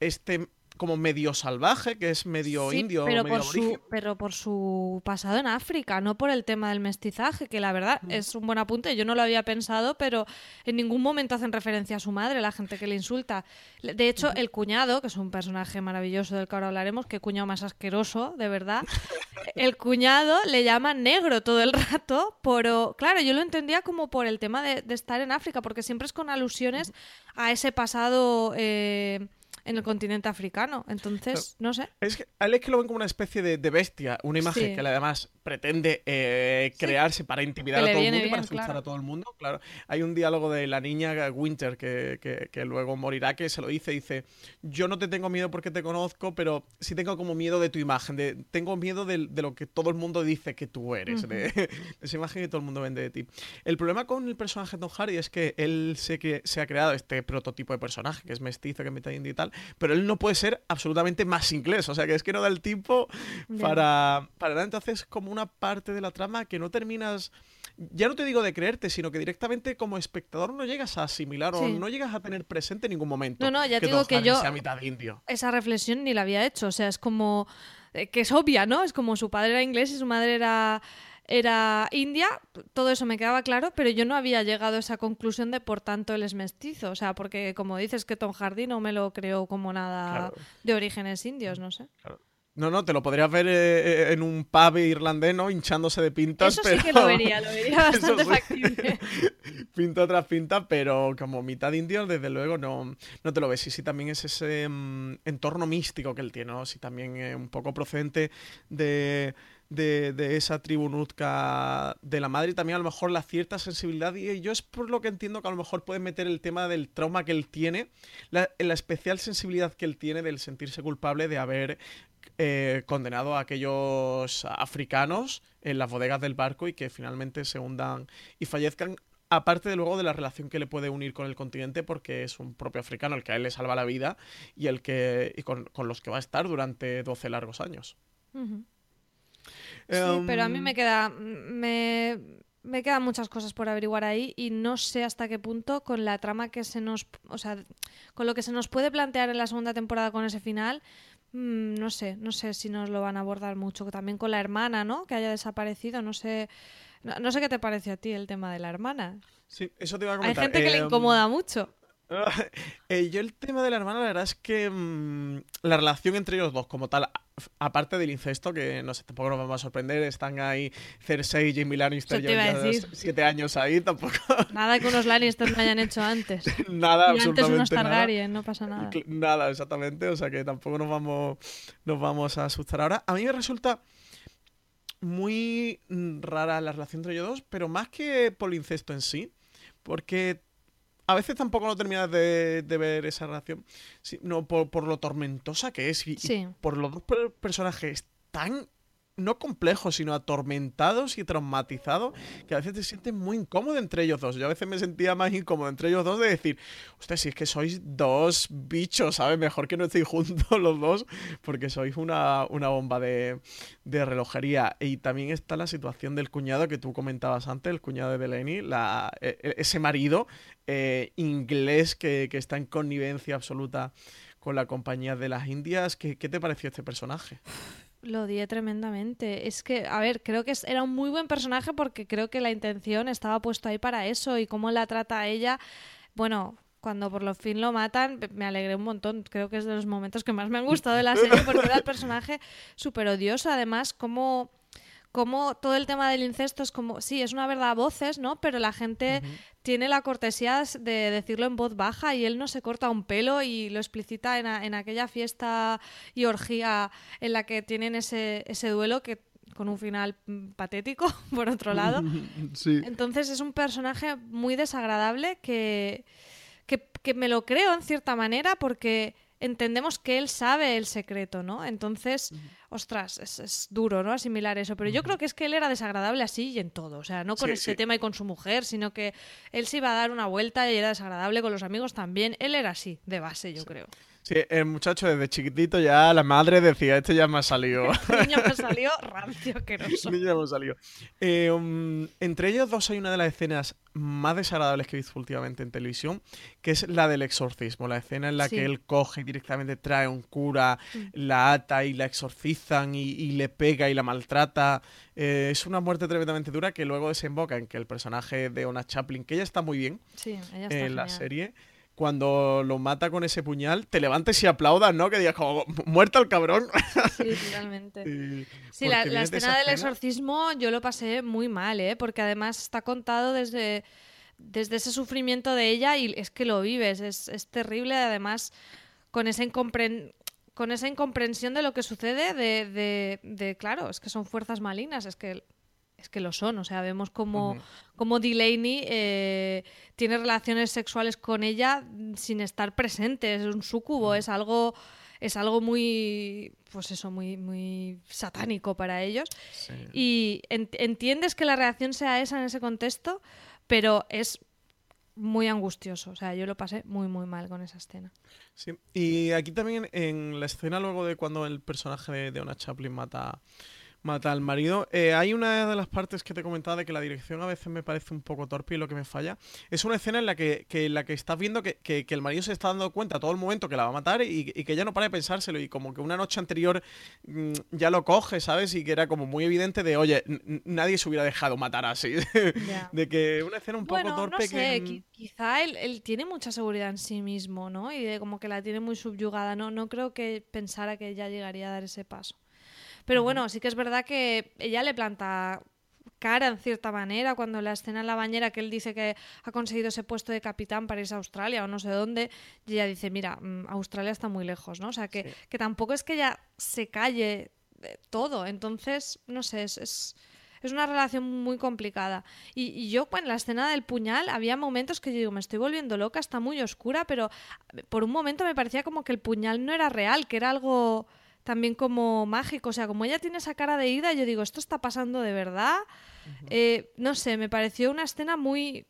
este como medio salvaje, que es medio sí, indio, pero medio por su Pero por su pasado en África, no por el tema del mestizaje, que la verdad mm. es un buen apunte. Yo no lo había pensado, pero en ningún momento hacen referencia a su madre, la gente que le insulta. De hecho, el cuñado, que es un personaje maravilloso del que ahora hablaremos, que cuñado más asqueroso, de verdad. (laughs) el cuñado le llama negro todo el rato, pero claro, yo lo entendía como por el tema de, de estar en África, porque siempre es con alusiones a ese pasado. Eh, en el continente africano. Entonces, no sé. Es que a él es que lo ven como una especie de, de bestia, una imagen sí. que además pretende eh, crearse sí. para intimidar a todo el mundo y para asustar claro. a todo el mundo. Claro, hay un diálogo de la niña Winter que, que, que, luego morirá que se lo dice, dice, yo no te tengo miedo porque te conozco, pero sí tengo como miedo de tu imagen, de, tengo miedo de, de lo que todo el mundo dice que tú eres, uh (laughs) -huh. de, esa imagen que todo el mundo vende de ti. El problema con el personaje de Tom Hardy es que él se, que, se ha creado este prototipo de personaje, que es mestizo, que es mitad indie y tal, pero él no puede ser absolutamente más inglés, o sea que es que no da el tiempo para, para nada, entonces como una parte de la trama que no terminas, ya no te digo de creerte, sino que directamente como espectador no llegas a asimilar sí. o no llegas a tener presente en ningún momento. No, no, ya te digo que yo sea mitad indio. esa reflexión ni la había hecho, o sea, es como eh, que es obvia, ¿no? Es como su padre era inglés y su madre era era india, todo eso me quedaba claro, pero yo no había llegado a esa conclusión de por tanto él es mestizo, o sea, porque como dices que Tom Hardy no me lo creo como nada claro. de orígenes indios, no sé. Claro. No, no, te lo podrías ver eh, en un pub irlandés, ¿no? Hinchándose de pintas. Eso pero... sí que lo vería, lo vería (laughs) bastante sí. factible. (laughs) pinta tras pinta, pero como mitad indio, desde luego no, no te lo ves. Y sí también es ese um, entorno místico que él tiene, ¿no? Sí también eh, un poco procedente de, de, esa tribu nutka de la madre y también a lo mejor la cierta sensibilidad y yo es por lo que entiendo que a lo mejor puede meter el tema del trauma que él tiene, la, la especial sensibilidad que él tiene del sentirse culpable de haber eh, condenado a aquellos africanos en las bodegas del barco y que finalmente se hundan y fallezcan aparte de luego de la relación que le puede unir con el continente porque es un propio africano el que a él le salva la vida y el que y con, los que va a estar durante 12 largos años. Sí, pero a mí me queda. Me, me quedan muchas cosas por averiguar ahí y no sé hasta qué punto con la trama que se nos. O sea, con lo que se nos puede plantear en la segunda temporada con ese final. Mmm, no sé, no sé si nos lo van a abordar mucho. También con la hermana, ¿no? Que haya desaparecido. No sé. No, no sé qué te parece a ti el tema de la hermana. Sí, eso te iba a comentar. Hay gente que eh, le incomoda mucho. (laughs) Eh, yo el tema de la hermana, la verdad es que mmm, la relación entre ellos dos como tal, aparte del incesto, que no sé, tampoco nos vamos a sorprender, están ahí Cersei y Jamie Lannister ya siete años ahí, tampoco... (laughs) Nada que unos Lannister no hayan hecho antes. (laughs) nada, y antes unos Targaryen, nada. no pasa nada. Nada, exactamente, o sea que tampoco nos vamos, nos vamos a asustar ahora. A mí me resulta muy rara la relación entre ellos dos, pero más que por el incesto en sí, porque a veces tampoco no terminas de, de ver esa relación, por, por, lo tormentosa que es y, sí. y por los dos personajes tan no complejos, sino atormentados y traumatizados, que a veces te sientes muy incómodo entre ellos dos. Yo a veces me sentía más incómodo entre ellos dos de decir, usted, si es que sois dos bichos, ¿sabes? Mejor que no estéis juntos (laughs) los dos, porque sois una, una bomba de, de, relojería. Y también está la situación del cuñado que tú comentabas antes, el cuñado de Delaney, la, ese marido eh, inglés que, que está en connivencia absoluta con la compañía de las Indias. ¿Qué, qué te pareció este personaje? (laughs) Lo odié tremendamente. Es que, a ver, creo que era un muy buen personaje porque creo que la intención estaba puesta ahí para eso y cómo la trata a ella. Bueno, cuando por lo fin lo matan, me alegré un montón. Creo que es de los momentos que más me han gustado de la serie porque era el personaje súper odioso. Además, como como todo el tema del incesto es como, sí, es una verdad a voces, ¿no? Pero la gente tiene la cortesía de decirlo en voz baja y él no se corta un pelo y lo explicita en, a- en aquella fiesta y orgía en la que tienen ese, ese duelo que con un final patético, (laughs) por otro lado. (laughs) Sí. Entonces es un personaje muy desagradable que, que, que me lo creo en cierta manera porque entendemos que él sabe el secreto, ¿no? Entonces, ostras, es, es duro, ¿no? Asimilar eso. Pero yo creo que es que él era desagradable así y en todo. O sea, no con Sí, ese sí. tema y con su mujer, sino que él se iba a dar una vuelta y era desagradable con los amigos también. Él era así, de base, yo creo. Sí, el muchacho desde chiquitito ya la madre decía, este ya me ha salido. (laughs) El niño me salió (laughs) rancio, asqueroso. Este ya me ha salido. Eh, um, entre ellos dos hay una de las escenas más desagradables que he visto últimamente en televisión, que es la del exorcismo, la escena en la Sí. que él coge y directamente trae a un cura, la ata y la exorcizan y, y le pega y la maltrata. Eh, es una muerte tremendamente dura que luego desemboca en que el personaje de Ona Chaplin, que ella está muy bien Sí, ella está en la serie, cuando lo mata con ese puñal, te levantes y aplaudas, ¿no? Que digas como, muerto el cabrón. Sí, (laughs) totalmente. Y- Sí, la, la escena del exorcismo yo lo pasé muy mal, ¿eh? Porque además está contado desde, desde ese sufrimiento de ella y es que lo vives, es, es terrible, además con esa, incompren- con esa incomprensión de lo que sucede, de, de, de, claro, es que son fuerzas malignas, es que es que lo son, o sea, vemos como, como Delaney eh, tiene relaciones sexuales con ella sin estar presente, es un súcubo, es algo es algo muy pues eso, muy muy satánico para ellos. Sí. Y en- entiendes que la reacción sea esa en ese contexto, pero es muy angustioso, o sea, yo lo pasé muy muy mal con esa escena. Sí, y aquí también en la escena luego de cuando el personaje de, de Ona Chaplin mata, mata al marido, eh, hay una de las partes que te comentaba de que la dirección a veces me parece un poco torpe y lo que me falla. Es una escena en la que, que, en la que estás viendo que, que- que el marido se está dando cuenta todo el momento que la va a matar y, y que ella no para de pensárselo y como que una noche anterior mm, ya lo coge, ¿sabes? Y que era como muy evidente de, oye, nadie se hubiera dejado matar así. (laughs) De que una escena un poco bueno, torpe no sé, que... qui- quizá él, él tiene mucha seguridad en sí mismo, ¿no? Y de como que la tiene muy subyugada, no, no creo que pensara que ella llegaría a dar ese paso. Pero bueno, sí que es verdad que ella le planta cara en cierta manera cuando la escena en la bañera que él dice que ha conseguido ese puesto de capitán para irse a Australia o no sé dónde y ella dice mira mm, Australia está muy lejos no o sea que, que tampoco es que ella se calle de todo. Entonces no sé es, es, es una relación muy complicada. Y, y yo en la escena del puñal había momentos que yo digo me estoy volviendo loca está muy oscura pero por un momento me parecía como que el puñal no era real que era algo también como mágico. O sea, como ella tiene esa cara de ida, yo digo, ¿esto está pasando de verdad? Eh, no sé, me pareció una escena muy...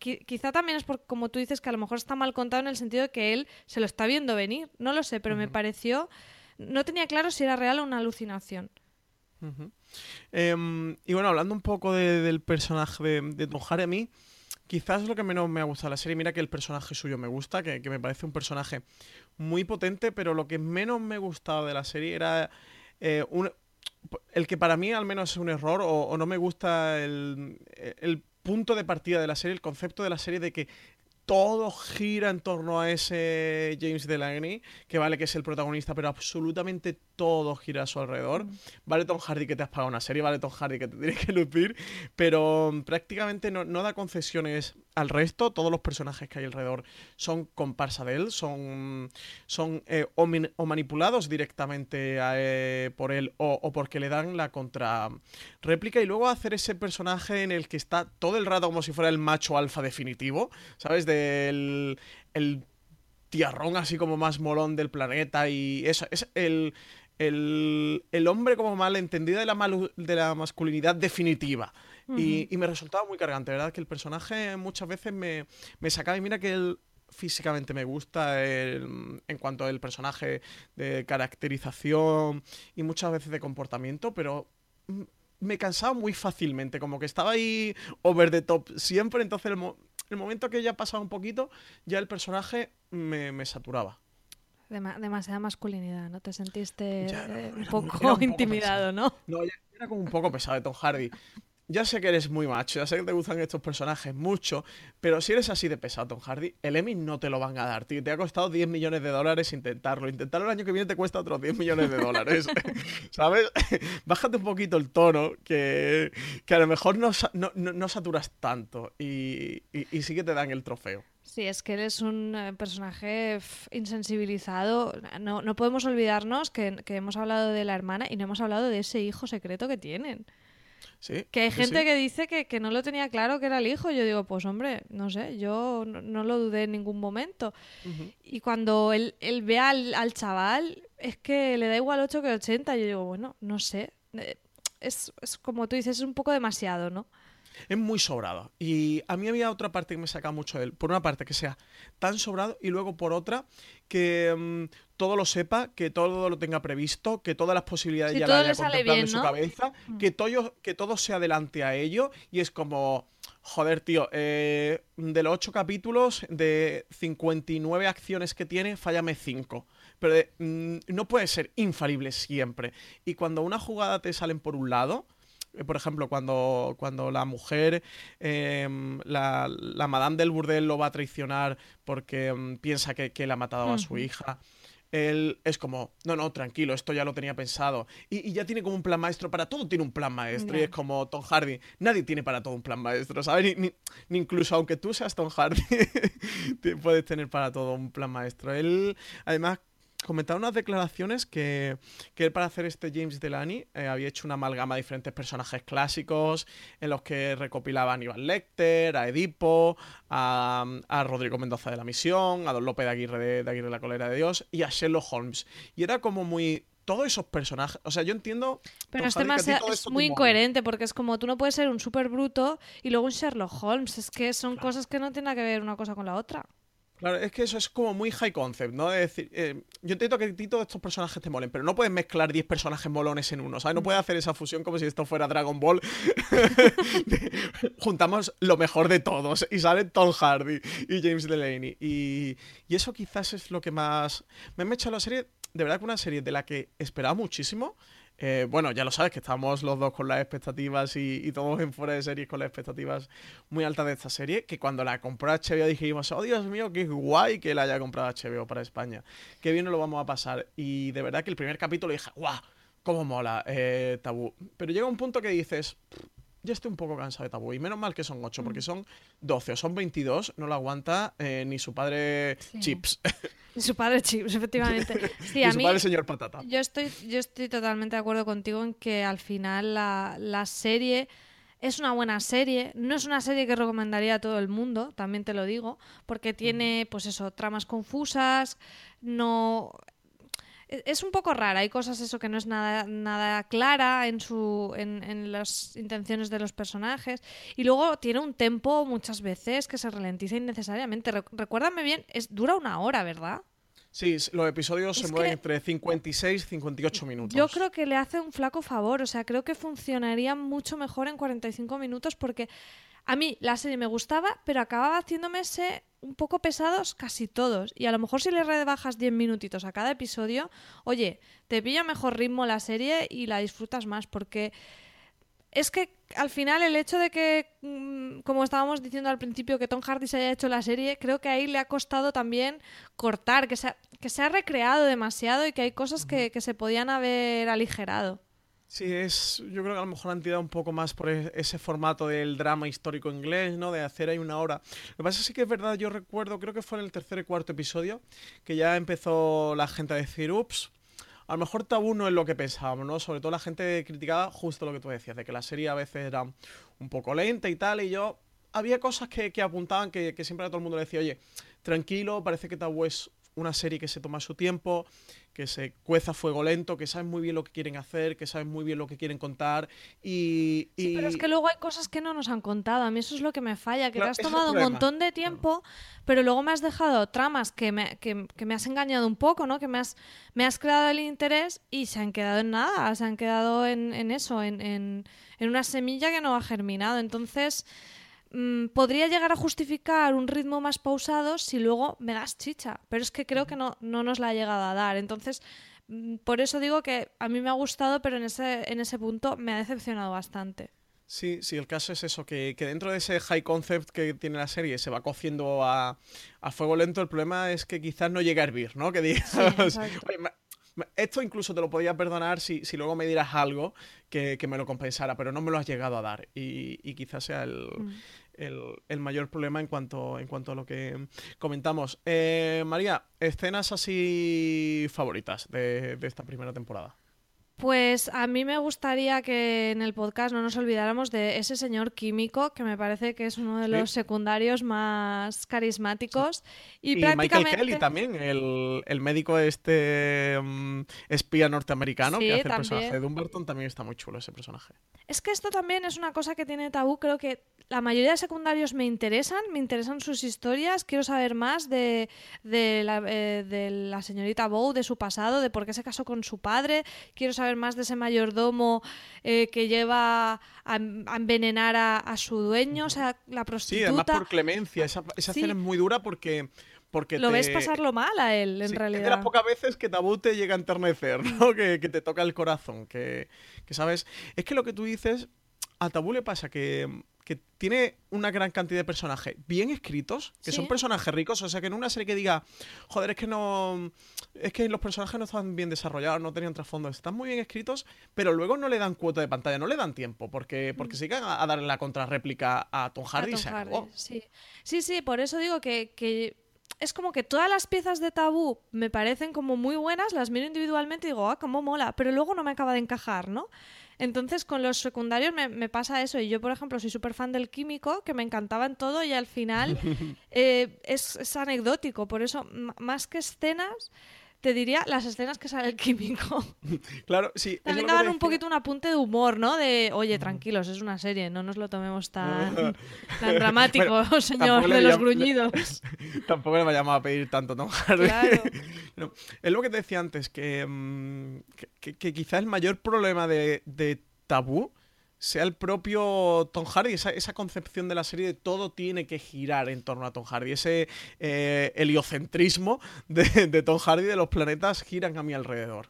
qui- Quizá también es por, como tú dices, que a lo mejor está mal contado en el sentido de que él se lo está viendo venir. No lo sé, pero me pareció... No tenía claro si era real o una alucinación. Em, y bueno, hablando un poco de- del personaje de, de Tom Hardy, quizás lo que menos me ha gustado de la serie, mira que el personaje suyo me gusta, que, me parece un personaje muy potente, pero lo que menos me gustaba de la serie era eh, un- el que para mí al menos es un error o, no me gusta el, el punto de partida de la serie, el concepto de la serie de que todo gira en torno a ese James Delaney, que vale que es el protagonista, pero absolutamente todo gira a su alrededor. Vale Tom Hardy que te has pagado una serie, vale Tom Hardy que te (laughs) tienes que lucir, pero mm, prácticamente no, no da concesiones al resto. Todos los personajes que hay alrededor son comparsa de él, son, son eh, o, min- o manipulados directamente a, eh, por él o, o porque le dan la contra réplica y luego hacer ese personaje en el que está todo el rato como si fuera el macho alfa definitivo, ¿sabes? Del el tiarrón así como más molón del planeta y eso, es el, el, el hombre como mal entendido de la, malu- de la masculinidad definitiva. y, y me resultaba muy cargante, ¿verdad? Que el personaje muchas veces me, me sacaba y mira que él físicamente me gusta el- en cuanto al personaje de caracterización y muchas veces de comportamiento, pero me cansaba muy fácilmente, como que estaba ahí over the top siempre, entonces el, mo- el momento que ya pasaba un poquito, ya el personaje me, me saturaba. Dema- demasiada masculinidad, ¿no? Te sentiste Ya, no, eh, poco un poco intimidado, ¿no? No, ya era como un poco pesado de Tom Hardy. Ya sé que eres muy macho, ya sé que te gustan estos personajes mucho, pero si eres así de pesado, Tom Hardy, el Emmy no te lo van a dar, tío. Te ha costado 10 millones de dólares intentarlo. Intentarlo el año que viene te cuesta otros 10 millones de dólares. (laughs) ¿Sabes? (laughs) Bájate un poquito el tono, que, que a lo mejor no, no, no- no saturas tanto y, y- y sí que te dan el trofeo. Sí, es que él es un eh, personaje insensibilizado. No, no podemos olvidarnos que, que hemos hablado de la hermana y no hemos hablado de ese hijo secreto que tienen. Sí. Que hay gente sí. que dice que, que no lo tenía claro que era el hijo. Yo digo, pues hombre, no sé, yo no, no lo dudé en ningún momento. Y cuando él, él ve al, al chaval, es que le da igual 8 que 80. Yo digo, bueno, no sé. Eh, Es, es como tú dices, es un poco demasiado, ¿no? Es muy sobrado. Y a mí había otra parte que me saca mucho de él. Por una parte, que sea tan sobrado y luego por otra, que mm, todo lo sepa, que todo lo tenga previsto, que todas las posibilidades Sí, ya las haya contemplado bien, en su ¿no? Mm. cabeza, que, todo, que todo se adelante a ello y es como... Joder, tío, eh, de los ocho capítulos, de 59 acciones que tiene, fállame 5. Pero de- mm, no puede ser infalible siempre. Y cuando una jugada te salen por un lado, eh, por ejemplo, cuando, cuando la mujer, em, la, la madame del burdel lo va a traicionar porque em, piensa que, que él ha matado a su hija, él es como, no, no, tranquilo, esto ya lo tenía pensado. Y, y ya tiene como un plan maestro, para todo tiene un plan maestro. Y es como Tom Hardy, nadie tiene para todo un plan maestro, ¿sabes? Ni, ni- ni incluso aunque tú seas Tom Hardy, (laughs) te puedes tener para todo un plan maestro. Él, además, comentaba unas declaraciones que, que él para hacer este James Delaney eh, había hecho una amalgama de diferentes personajes clásicos en los que recopilaba a Aníbal Lecter, a Edipo, a, a Rodrigo Mendoza de la Misión, a Don López de Aguirre de, de Aguirre la Colera de Dios y a Sherlock Holmes. Y era como muy... Todos esos personajes... O sea, yo entiendo... Pero Tom es, Hardy, que a ti demasiado- todo es esto muy incoherente porque es como tú no puedes ser un súper bruto y luego un Sherlock Holmes. Es que son cosas que no tienen nada que ver una cosa con la otra. Claro, es que eso es como muy high concept, ¿no? De decir, eh, yo entiendo que todos estos personajes te molen, pero no puedes mezclar 10 personajes molones en uno, ¿sabes? No puedes hacer esa fusión como si esto fuera Dragon Ball. De- (laughs) (laughs) juntamos lo mejor de todos y salen Tom Hardy y James Delaney. Y, y eso quizás es lo que más... Me ha hecho la serie, de verdad que una serie de la que esperaba muchísimo. Eh, bueno, ya lo sabes que estamos los dos con las expectativas y, todos en fuera de series con las expectativas muy altas de esta serie. Que cuando la compró HBO dijimos, oh Dios mío, qué guay que la haya comprado HBO para España. Qué bien nos lo vamos a pasar. Y de verdad que el primer capítulo dije, guau, cómo mola eh, Tabú. Pero llega un punto que dices, "Pff, ya estoy un poco cansado de Tabú. Y menos mal que son 8, porque son 12 o son 22, no lo aguanta eh, ni su padre Chips, (laughs) Y su padre Chips, efectivamente. (laughs) Sí, ni a su mí, padre señor Patata. yo estoy, yo estoy totalmente de acuerdo contigo en que al final la, la serie es una buena serie. No es una serie que recomendaría a todo el mundo, también te lo digo, porque tiene, pues eso, tramas confusas, no es un poco rara, hay cosas eso que no es nada, nada clara en su en, en las intenciones de los personajes y luego tiene un tempo muchas veces que se ralentiza innecesariamente. Re- recuérdame bien, es dura una hora, ¿verdad? Sí, los episodios Es se mueven entre 56 y 58 minutos. Yo creo que le hace un flaco favor, o sea, creo que funcionaría mucho mejor en 45 minutos porque a mí la serie me gustaba, pero acababa haciéndome ese un poco pesados casi todos. Y a lo mejor si le rebajas 10 minutitos a cada episodio, oye, te pilla mejor ritmo la serie y la disfrutas más porque es que al final el hecho de que, mm, como estábamos diciendo al principio, que Tom Hardy se haya hecho la serie, creo que ahí le ha costado también cortar, que se ha, que se ha recreado demasiado y que hay cosas que, que se podían haber aligerado. Sí, es, yo creo que a lo mejor han tirado un poco más por e- ese formato del drama histórico inglés, ¿no? De hacer ahí una hora. Lo que pasa es que es verdad, yo recuerdo, creo que fue en el tercer y cuarto episodio, que ya empezó la gente a decir, ups, a lo mejor tabú no es lo que pensábamos, ¿no? Sobre todo la gente criticaba justo lo que tú decías, de que la serie a veces era un poco lenta y tal, y yo había cosas que, que apuntaban que, que siempre a todo el mundo le decía, oye, tranquilo, parece que tabú es una serie que se toma su tiempo, que se cueza a fuego lento, que saben muy bien lo que quieren hacer, que saben muy bien lo que quieren contar y... Sí, y- pero es que luego hay cosas que no nos han contado. A mí eso es lo que me falla, que Claro, te has tomado un montón de tiempo, pero luego me has dejado tramas que me, que, que me has engañado un poco, ¿no? Que me has, me has creado el interés y se han quedado en nada, se han quedado en, en eso, en, en, en una semilla que no ha germinado. Entonces, podría llegar a justificar un ritmo más pausado si luego me das chicha, pero es que creo que no, no nos la ha llegado a dar. Entonces, mm, por eso digo que a mí me ha gustado, pero en ese, en ese punto me ha decepcionado bastante. Sí, sí, el caso es eso, que, que dentro de ese high concept que tiene la serie se va cociendo a, a fuego lento, el problema es que quizás no llega a hervir, ¿no? Que digas, exacto. "Oye, ma- ma- esto incluso te lo podía perdonar si, si luego me dieras algo que, que me lo compensara, pero no me lo has llegado a dar. Y, y quizás sea el, Mm. El, el mayor problema en cuanto, en cuanto a lo que comentamos. Eh, María, escenas así favoritas de, de esta primera temporada. Pues a mí me gustaría que en el podcast no nos olvidáramos de ese señor químico, que me parece que es uno de Sí. los secundarios más carismáticos. Y, Y, Michael prácticamente... Kelly también, el, el médico este mm, espía norteamericano Sí, que hace el personaje de Dumbarton, también está muy chulo ese personaje. Es que esto también es una cosa que tiene tabú. Creo que la mayoría de secundarios me interesan, me interesan sus historias. Quiero saber más de, de, la, eh, de la señorita Bow, de su pasado, de por qué se casó con su padre. Quiero saber más de ese mayordomo eh, que lleva a, a envenenar a, a su dueño, o sea, la Sí, prostituta. además por clemencia. Esa, esa Sí. escena es muy dura porque, porque Lo te- ves pasarlo mal a él, en Sí, realidad. Es de las pocas veces que Tabú te llega a enternecer, (laughs) ¿no? Que, que te toca el corazón, que, que, ¿sabes? Es que lo que tú dices, a Tabú le pasa que, que tiene una gran cantidad de personajes bien escritos, que son personajes ricos, o sea, que en una serie que diga, joder, es que no... Es que los personajes no están bien desarrollados, no tenían trasfondo, están muy bien escritos, pero luego no le dan cuota de pantalla, no le dan tiempo, porque, porque se llegan a, a darle la contrarréplica a Tom Hardy Mm. A se Tom Hardy, sí. sí, sí, por eso digo que, que es como que todas las piezas de tabú me parecen como muy buenas, las miro individualmente y digo, ah, cómo mola, pero luego no me acaba de encajar, ¿no? Entonces con los secundarios me, me pasa eso. Y yo, por ejemplo, soy súper fan del químico, que me encantaba en todo y al final (laughs) eh, es, es anecdótico. Por eso, más que escenas, te diría las escenas que sale el químico. (laughs) Claro, sí. También daban un poquito un apunte de humor, ¿no? De, oye, tranquilos, es una serie, no nos lo tomemos (laughs) tan, tan dramático, Bueno, (laughs) señor de los le- gruñidos. Tampoco le vayamos a pedir tanto Tom Hardy. Claro. No, es lo que te decía antes, que, mm, que, que- que quizá el mayor problema de, de Tabú sea el propio Tom Hardy, esa, esa concepción de la serie de todo tiene que girar en torno a Tom Hardy, ese eh, heliocentrismo de, de Tom Hardy de los planetas giran a mi alrededor.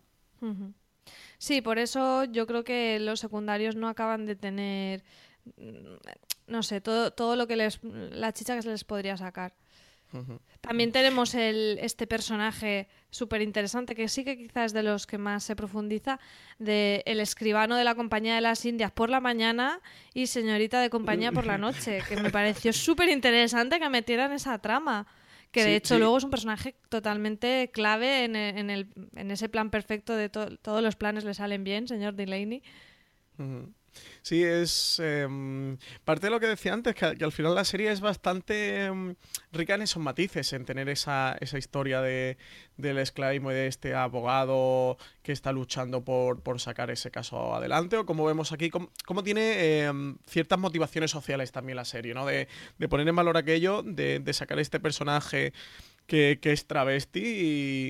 Sí, por eso yo creo que los secundarios no acaban de tener, mm, no sé, todo, todo lo que les, la chicha que se les podría sacar. También tenemos el, este personaje súper interesante, que sí que quizás es de los que más se profundiza, de el escribano de la Compañía de las Indias por la mañana y señorita de compañía por la noche, que me pareció (laughs) súper interesante que metieran esa trama. Que de Sí, hecho sí. luego es un personaje totalmente clave en, e- en el, en ese plan perfecto de to- todos los planes le salen bien, señor Delaney. Ujú. Sí, es em, parte de lo que decía antes, que, al final la serie es bastante em, rica en esos matices, en tener esa, esa historia de, del esclavismo y de este abogado que está luchando por, por sacar ese caso adelante, o como vemos aquí, cómo tiene em, ciertas motivaciones sociales también la serie, ¿no? De, de poner en valor aquello, de, de sacar este personaje que, que es travesti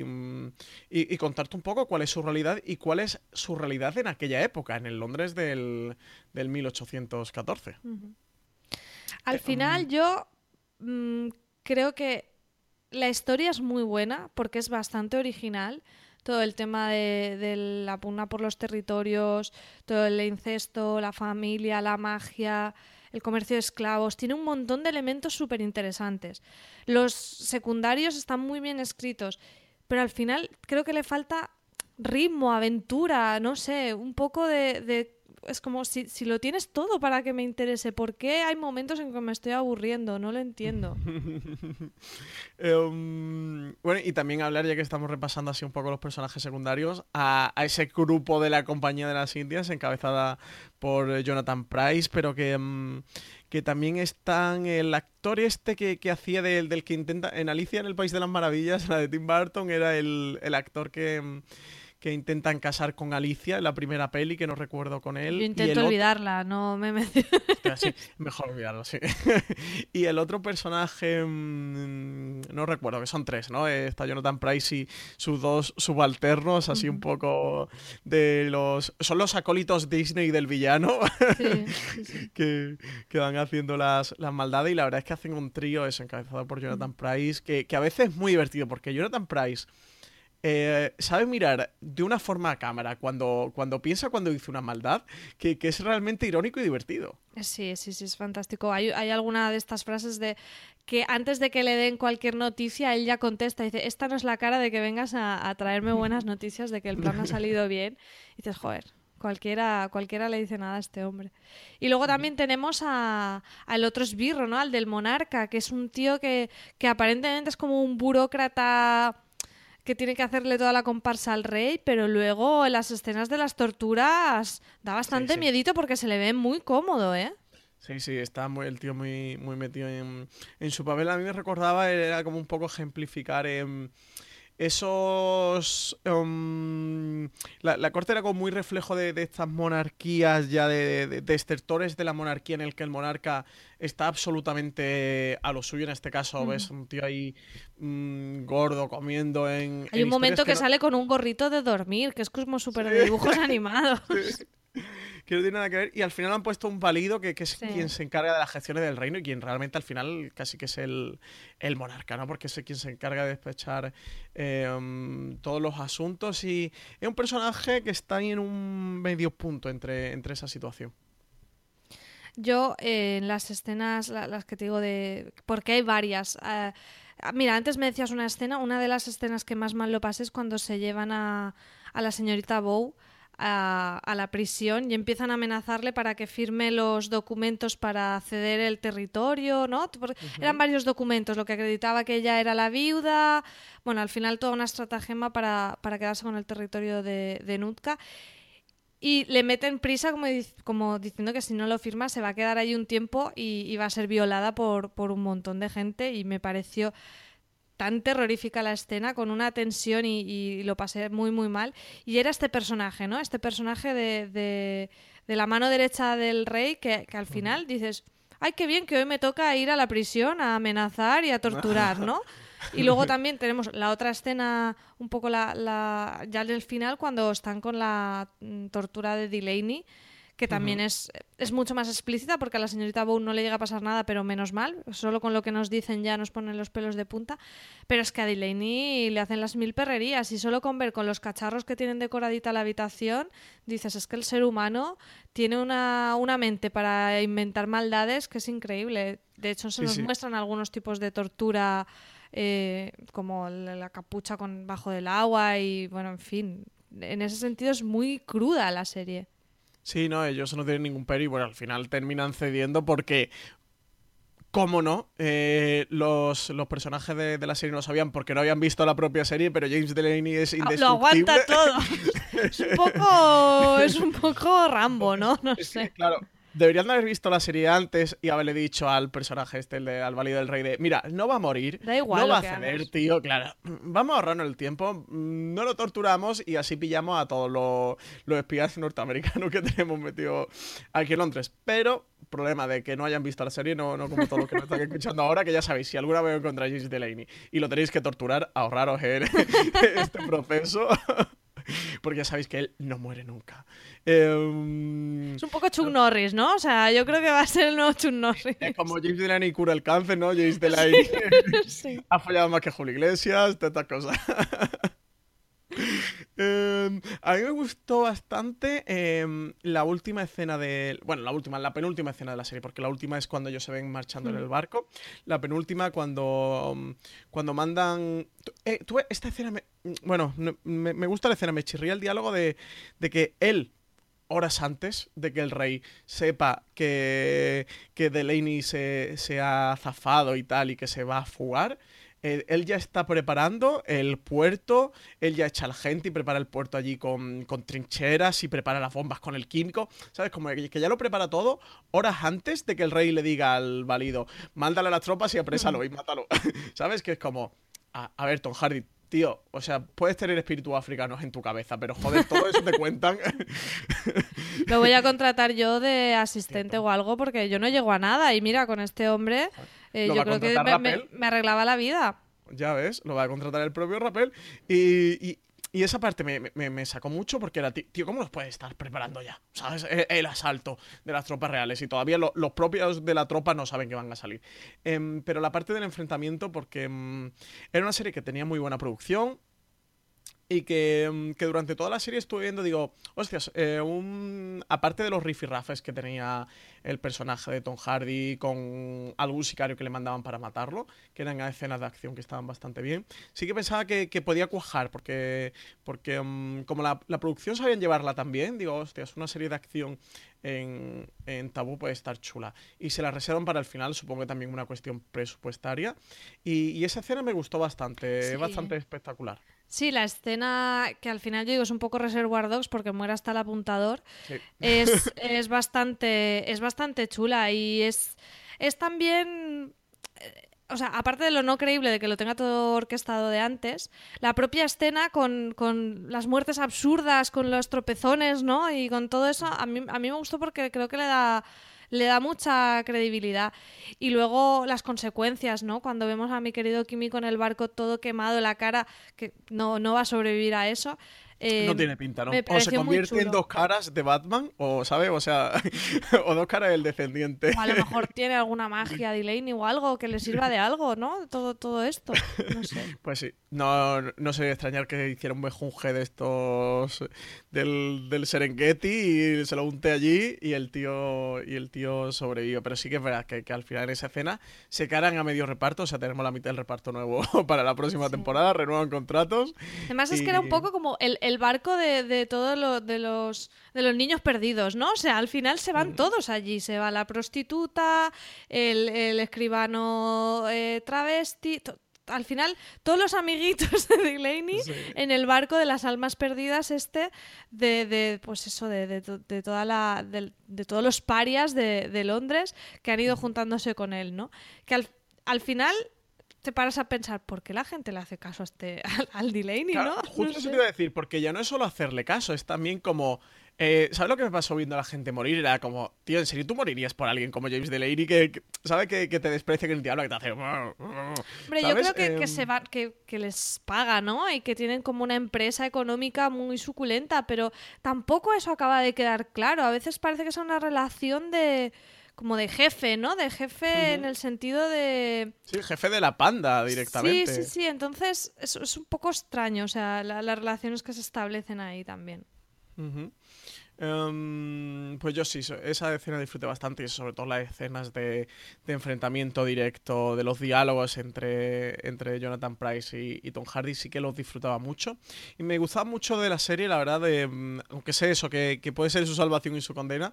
y, mm, y- y contarte un poco cuál es su realidad y cuál es su realidad en aquella época, en el Londres del, del 1814. Al final yo mm, creo que la historia es muy buena porque es bastante original. Todo el tema de, de la pugna por los territorios, todo el incesto, la familia, la magia, el comercio de esclavos. Tiene un montón de elementos súper interesantes. Los secundarios están muy bien escritos, pero al final creo que le falta ritmo, aventura, no sé, un poco de... de- es como si, si lo tienes todo para que me interese, ¿por qué hay momentos en que me estoy aburriendo? No lo entiendo. (laughs) Em, bueno, y también hablar, ya que estamos repasando así un poco los personajes secundarios, a, a ese grupo de la Compañía de las Indias, encabezada por eh, Jonathan Price, pero que, em, que también están el actor este que, que hacía del, del que intenta, en Alicia en el País de las Maravillas, la de Tim Burton, era el, el actor que, em, que intentan casar con Alicia en la primera peli, que no recuerdo con él. Yo y el intento otro- olvidarla, no me sí, mejor olvidarlo, sí. (laughs) y el otro personaje, mm, no recuerdo, que son tres, ¿no? Está Jonathan Price y sus dos subalternos, así un poco de los... Son los acólitos Disney del villano. (laughs) Sí, sí, sí. que, que van haciendo las, las maldades y la verdad es que hacen un trío eso, encabezado por Jonathan Price, que, que a veces es muy divertido porque Jonathan Price eh, sabe mirar de una forma a cámara cuando, cuando piensa cuando dice una maldad, que, que es realmente irónico y divertido. Sí, sí, sí, es fantástico. Hay, hay alguna de estas frases de que antes de que le den cualquier noticia, él ya contesta y dice, esta no es la cara de que vengas a, a traerme buenas noticias de que el plan ha (laughs) salido bien. Y dices, joder, cualquiera, cualquiera le dice nada a este hombre. Y luego también tenemos a- al otro esbirro, ¿no? Al del monarca, que es un tío que, que aparentemente es como un burócrata que tiene que hacerle toda la comparsa al rey, pero luego en las escenas de las torturas da bastante sí. miedito porque se le ve muy cómodo, ¿eh? Sí, sí, está muy, el tío muy, muy metido en, en su papel. A mí me recordaba, era como un poco ejemplificar em, esos... em, la, la corte era como muy reflejo de, de estas monarquías ya de, de, de estertores de la monarquía en el que el monarca está absolutamente a lo suyo. En este caso ves un tío ahí mm, gordo comiendo en... Hay en un momento que, no- sale con un gorrito de dormir, que es como súper de dibujos (laughs) animados. (laughs) que no tiene nada que ver. Y al final han puesto un válido que, que es Sí. quien se encarga de las gestiones del reino y quien realmente al final casi que es el, el monarca, ¿no? Porque es quien se encarga de despechar eh, um, todos los asuntos y es un personaje que está ahí en un medio punto entre, entre esa situación. Yo, eh, en las escenas, la- las que te digo de... Porque hay varias. eh, mira, antes me decías una escena, una de las escenas que más mal lo pasé es cuando se llevan a, a la señorita Bow a, a la prisión y empiezan a amenazarle para que firme los documentos para ceder el territorio, ¿no? Eran varios documentos, lo que acreditaba que ella era la viuda, bueno, al final toda una estratagema para, para quedarse con el territorio de, de Nutka. Y le meten prisa como, como diciendo que si no lo firma se va a quedar ahí un tiempo y, y va a ser violada por, por un montón de gente y me pareció tan terrorífica la escena con una tensión y, y lo pasé muy muy mal. Y era este personaje no este personaje de, de, de la mano derecha del rey que, que al final dices ay qué bien que hoy me toca ir a la prisión a amenazar y a torturar no (laughs) y luego también tenemos la otra escena, un poco la, la ya en el final, cuando están con la mm, tortura de Delaney, que también es, es mucho más explícita porque a la señorita Bow no le llega a pasar nada, pero menos mal. Solo con lo que nos dicen ya nos ponen los pelos de punta. Pero es que a Delaney le hacen las mil perrerías y solo con ver con los cacharros que tienen decoradita la habitación, dices, es que el ser humano tiene una, una mente para inventar maldades que es increíble. De hecho, se Sí, nos sí. muestran algunos tipos de tortura eh, como la, la capucha con bajo del agua y bueno, en fin, en ese sentido es muy cruda la serie. Sí, no, ellos no tienen ningún pero y bueno, al final terminan cediendo porque, cómo no, eh, los, los personajes de, de la serie no sabían porque no habían visto la propia serie, pero James Delaney es Ah, indestructible. Lo aguanta todo. (laughs) es un poco es un poco Rambo, ¿no? No sé. claro, deberían de haber visto la serie antes y haberle dicho al personaje este, el de, al válido del rey, de, mira, no va a morir, Da igual no va a ceder, hagas". tío, claro, vamos a ahorrarnos el tiempo, mm, no lo torturamos y así pillamos a todos los, los espías norteamericanos que (laughs) tenemos metidos aquí en Londres. Pero, problema de que no hayan visto la serie, no, no como todos los que nos están escuchando ahora, que ya sabéis, si alguna vez encontráis James Delaney y lo tenéis que torturar, ahorraros el- (laughs) este proceso. (laughs) (laughs) Porque ya sabéis que él no muere nunca. Em, Es un poco Chuck Norris, ¿no? O sea, yo creo que va a ser el nuevo Chuck Norris. (laughs) es como James Delaney cura el cáncer, ¿no? James (laughs) Delaney Sí. ha fallado más que Julio Iglesias, todas estas cosas. Em, a mí me gustó bastante em, la última escena de. Bueno, la última, la penúltima escena de la serie, porque la última es cuando ellos se ven marchando en el barco. La penúltima, cuando, um, cuando mandan. eh, tú, esta escena me. Bueno, no- me, me gusta la escena, me chirría el diálogo de, de que él horas antes de que el rey sepa que, que Delaney se, se ha zafado y tal y que se va a fugar, eh, él ya está preparando el puerto, él ya echa a la gente y prepara el puerto allí con, con trincheras y prepara las bombas con el químico, ¿sabes? Como que, que ya lo prepara todo horas antes de que el rey le diga al válido, mándale a las tropas y aprésalo y mátalo, (laughs) ¿sabes? Que es como, a, a ver, Tom Hardy, tío, o sea, puedes tener espíritus africanos en tu cabeza, pero joder, todo eso te cuentan. (laughs) Lo voy a (laughs) contratar yo de asistente o algo porque yo no llego a nada. Y mira, con este hombre, eh, ¿Lo yo va a creo que contratar me, me- arreglaba la vida. ya ves, lo va a contratar el propio Rappel. Y, y- y esa parte me, me- me sacó mucho porque era, tío, ¿cómo los puedes estar preparando ya? ¿Sabes? El, el asalto de las tropas reales y todavía lo- los propios de la tropa no saben que van a salir. Em, pero la parte del enfrentamiento, porque em, era una serie que tenía muy buena producción, y que, mm, que durante toda la serie estuve viendo, digo, hostias, eh, un, aparte de los rifirrafes que tenía el personaje de Tom Hardy con algún sicario que le mandaban para matarlo, que eran escenas de acción que estaban bastante bien, sí que pensaba que, que podía cuajar, porque, porque mm, como la, la producción sabían llevarla también, digo, hostias, una serie de acción en, en Tabú puede estar chula. Y se la reservan para el final, supongo que también una cuestión presupuestaria. Y, y esa escena me gustó bastante, Sí. bastante espectacular. Sí, la escena que al final yo digo es un poco Reservoir Dogs porque muere hasta el apuntador. Sí. Es, (laughs) es bastante es bastante chula y es es también eh, o sea, aparte de lo no creíble de que lo tenga todo orquestado de antes, la propia escena con, con las muertes absurdas, con los tropezones, ¿no? Y con todo eso, a mí, a mí me gustó porque creo que le da, le da mucha credibilidad. Y luego las consecuencias, ¿no? Cuando vemos a mi querido Kimi con el barco todo quemado, la cara, que no, no va a sobrevivir a eso. Eh, no tiene pinta, ¿no? O se convierte en dos caras de Batman, o, ¿sabes? O sea, (laughs) o dos caras del descendiente. O a lo mejor (laughs) tiene alguna magia Delaney o algo que le sirva de algo, ¿no? Todo, todo esto. No sé. (laughs) Pues sí, no, no sería extrañar que hiciera un mejunje de estos del, del Serengeti y se lo unte allí y el tío y el tío sobrevivió. Pero sí que es verdad que, que al final en esa escena se caran a medio reparto, o sea, tenemos la mitad del reparto nuevo para la próxima temporada, renuevan contratos. Además es que era un poco como el, el barco de, de todos lo- de los de los niños perdidos, ¿no? O sea, al final se van todos allí. Se va la prostituta, el, el escribano eh, travesti. al final, todos los amiguitos (laughs) de Delaney Sí. en el barco de las almas perdidas, este, de, de pues eso, de, de de toda la. De, todos los parias de, de Londres que han ido juntándose con él, ¿no? Que al, al final te paras a pensar, ¿por qué la gente le hace caso a este, (laughs) al, al Delaney, Claro, no? justo No eso sé. te iba a decir, porque ya no es solo hacerle caso, es también como. eh, ¿Sabes lo que me pasó viendo a la gente morir? Era como, tío, ¿en serio tú morirías por alguien como James Delaney que, que sabe que, que te desprecia, que te habla, que te hace. Hombre, yo creo que, que Em, se va, que les paga, ¿no? Y que tienen como una empresa económica muy suculenta, pero tampoco eso acaba de quedar claro. A veces parece que es una relación de como de jefe, ¿no? De jefe en el sentido de... Sí, jefe de la panda directamente. Sí, sí, sí. Entonces es, es un poco extraño, o sea, la- las relaciones que se establecen ahí también. Em, pues yo sí, esa escena disfruté bastante y sobre todo las escenas de, enfrentamiento directo, de los diálogos entre, Jonathan Price y, Tom Hardy, sí que los disfrutaba mucho. Y me gustaba mucho de la serie, la verdad, de, mm, aunque sé eso, que, puede ser su salvación y su condena,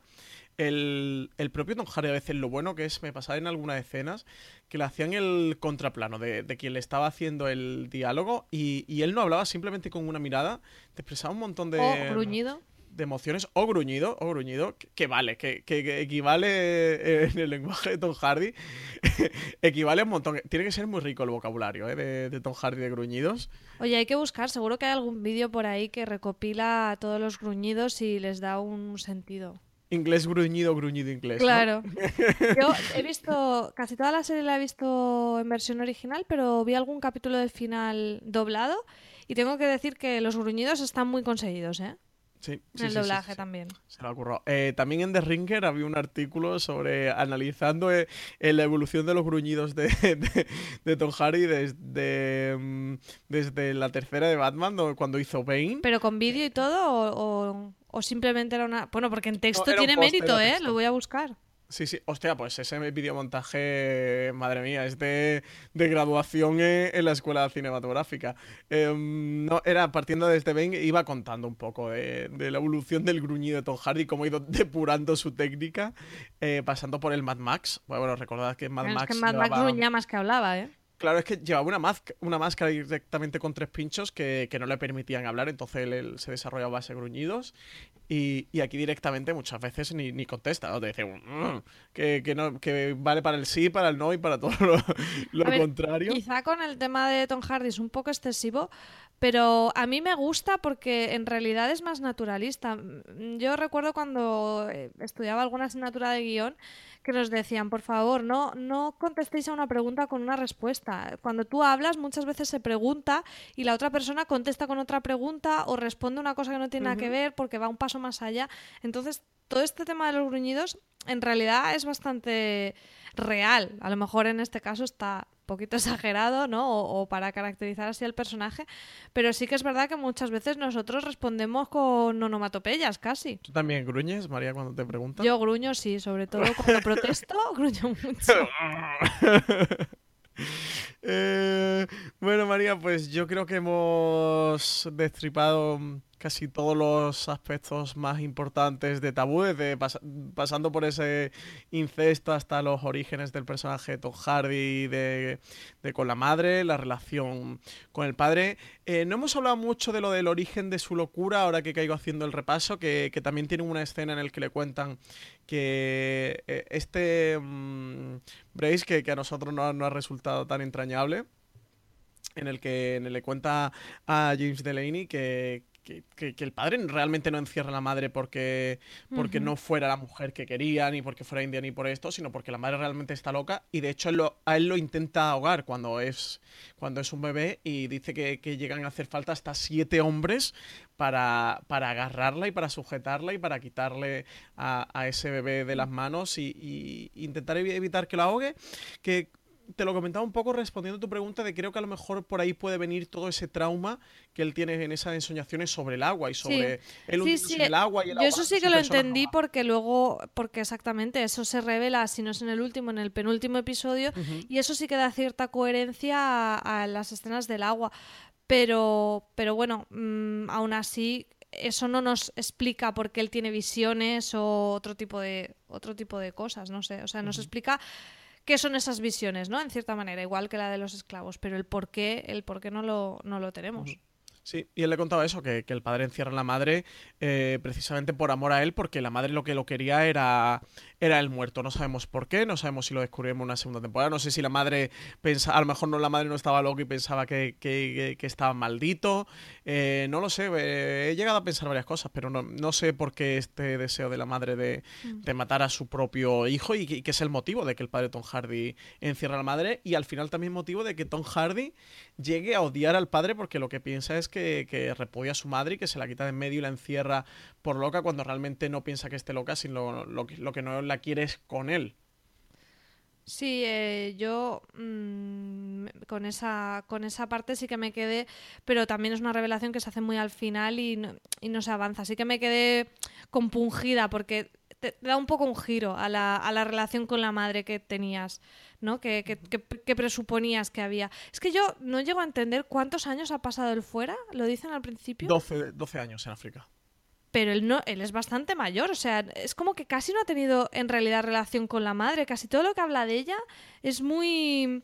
el, propio Tom Hardy a veces lo bueno que es, me pasaba en algunas escenas, que le hacían el contraplano de, quien le estaba haciendo el diálogo y, él no hablaba simplemente con una mirada, te expresaba un montón de O gruñido. De emociones o gruñido, o gruñido, que, que vale, que, que- que equivale eh, en el lenguaje de Tom Hardy, (laughs) equivale a un montón. Tiene que ser muy rico el vocabulario eh, de, de Tom Hardy de gruñidos. Oye, hay que buscar, seguro que hay algún vídeo por ahí que recopila todos los gruñidos y les da un sentido. Inglés gruñido, gruñido inglés. ¿no? Claro. (laughs) Yo he visto, casi toda la serie la he visto en versión original, pero vi algún capítulo del final doblado y tengo que decir que los gruñidos están muy conseguidos, ¿eh? Sí, el sí, doblaje también. Se lo currado. Eh, también en The Ringer había un artículo sobre analizando eh, eh, la evolución de los gruñidos de, (laughs) de, de Tom Hardy desde, mm, desde la tercera de Batman, do- cuando hizo Bane. ¿Pero con vídeo y todo o, o- o simplemente era una...? Bueno, porque en texto tiene post, mérito, ¿eh? texto. Lo voy a buscar. Sí, sí. Hostia, pues ese videomontaje, madre mía, es de, de graduación en, en la escuela cinematográfica. Em, no, era partiendo desde Bane, iba contando un poco de, de la evolución del gruñido de Tom Hardy, cómo ha ido (laughs) depurando su técnica, eh, pasando por el Mad Max. Bueno, recordad que Mad es Max que Mad Max llevaba- gruñía más que hablaba, ¿eh? Claro, es que llevaba una, una máscara directamente con tres pinchos que, que no le permitían hablar, entonces él, él se desarrollaba base gruñidos. Y, y aquí directamente muchas veces ni, ni contesta, ¿no? Te dice un, "Mm", que, que, no, que vale para el sí, para el no y para todo lo, (laughs) lo ver, contrario. Quizá con el tema de Tom Hardy es un poco excesivo, pero a mí me gusta porque en realidad es más naturalista. Mm, Yo recuerdo cuando eh, estudiaba alguna asignatura de guion que nos decían, por favor, no, no contestéis a una pregunta con una respuesta. Cuando tú hablas, muchas veces se pregunta y la otra persona contesta con otra pregunta o responde una cosa que no tiene nada que ver porque va un paso más allá. Entonces, todo este tema de los gruñidos en realidad es bastante real. A lo mejor en este caso está poquito (laughs) exagerado, ¿no? O, o para caracterizar así al personaje. Pero sí que es verdad que muchas veces nosotros respondemos con onomatopeyas casi. ¿Tú también gruñes, María, cuando te preguntan? Yo gruño, sí, sobre todo cuando (laughs) protesto, (laughs) gruño mucho. Eh, bueno, María, pues yo creo que hemos destripado casi todos los aspectos más importantes de Tabú, desde pas- pasando por ese incesto hasta los orígenes del personaje de Tom Hardy, de, con la madre, la relación con el padre. Eh, no hemos hablado mucho de lo del origen de su locura, ahora que caigo haciendo el repaso, que, también tiene una escena en la que le cuentan que eh, este mm, Brace, que, a nosotros no, no ha resultado tan entrañable, en el que le cuenta a James Delaney que, que, que- que el padre realmente no encierra a la madre porque, porque no fuera la mujer que quería, ni porque fuera india, ni por esto, sino porque la madre realmente está loca y de hecho él lo- a él lo intenta ahogar cuando es, cuando es un bebé y dice que, que llegan a hacer falta hasta siete hombres para, para agarrarla y para sujetarla y para quitarle a, a ese bebé de las manos y, y intentar evi- evitar que lo ahogue. Que te lo comentaba un poco respondiendo a tu pregunta de creo que a lo mejor por ahí puede venir todo ese trauma que él tiene en esas ensoñaciones sobre el agua y sobre Sí, hundiéndose sí, en el agua y el Yo agua eso sí que lo entendí porque luego, porque exactamente eso se revela, si no es en el último, en el penúltimo episodio, y eso sí que da cierta coherencia a, a las escenas del agua. Pero, pero bueno, mm, aún así, eso no nos explica por qué él tiene visiones o otro tipo de, otro tipo de cosas, no sé. O sea, nos explica qué son esas visiones, ¿no? En cierta manera, igual que la de los esclavos, pero el por qué, el por qué no lo, no lo tenemos. Sí, y él le contaba eso, que, que el padre encierra a la madre eh, precisamente por amor a él, porque la madre lo que lo quería era, era el muerto. No sabemos por qué, no sabemos si lo descubrimos en una segunda temporada, no sé si la madre pensa, a lo mejor no la madre no estaba loca y pensaba que, que- que- que estaba maldito, eh, no lo sé, eh, he llegado a pensar varias cosas, pero no, no sé por qué este deseo de la madre de, de matar a su propio hijo y, que- y que es el motivo de que el padre Tom Hardy encierra a la madre y al final también motivo de que Tom Hardy llegue a odiar al padre porque lo que piensa es que, que repudia a su madre y que se la quita de en medio y la encierra por loca cuando realmente no piensa que esté loca, sino lo, que- lo que no la quiere es con él. Sí, eh, yo mm, con esa con esa parte sí que me quedé, pero también es una revelación que se hace muy al final y no, y no se avanza. Así que me quedé compungida porque te, te da un poco un giro a la, a la relación con la madre que tenías, ¿no? Que, que, que- que presuponías que había. Es que yo no llego a entender cuántos años ha pasado él fuera, lo dicen al principio. 12, 12 años en África. Pero él no, él es bastante mayor, o sea, es como que casi no ha tenido en realidad relación con la madre, casi todo lo que habla de ella es muy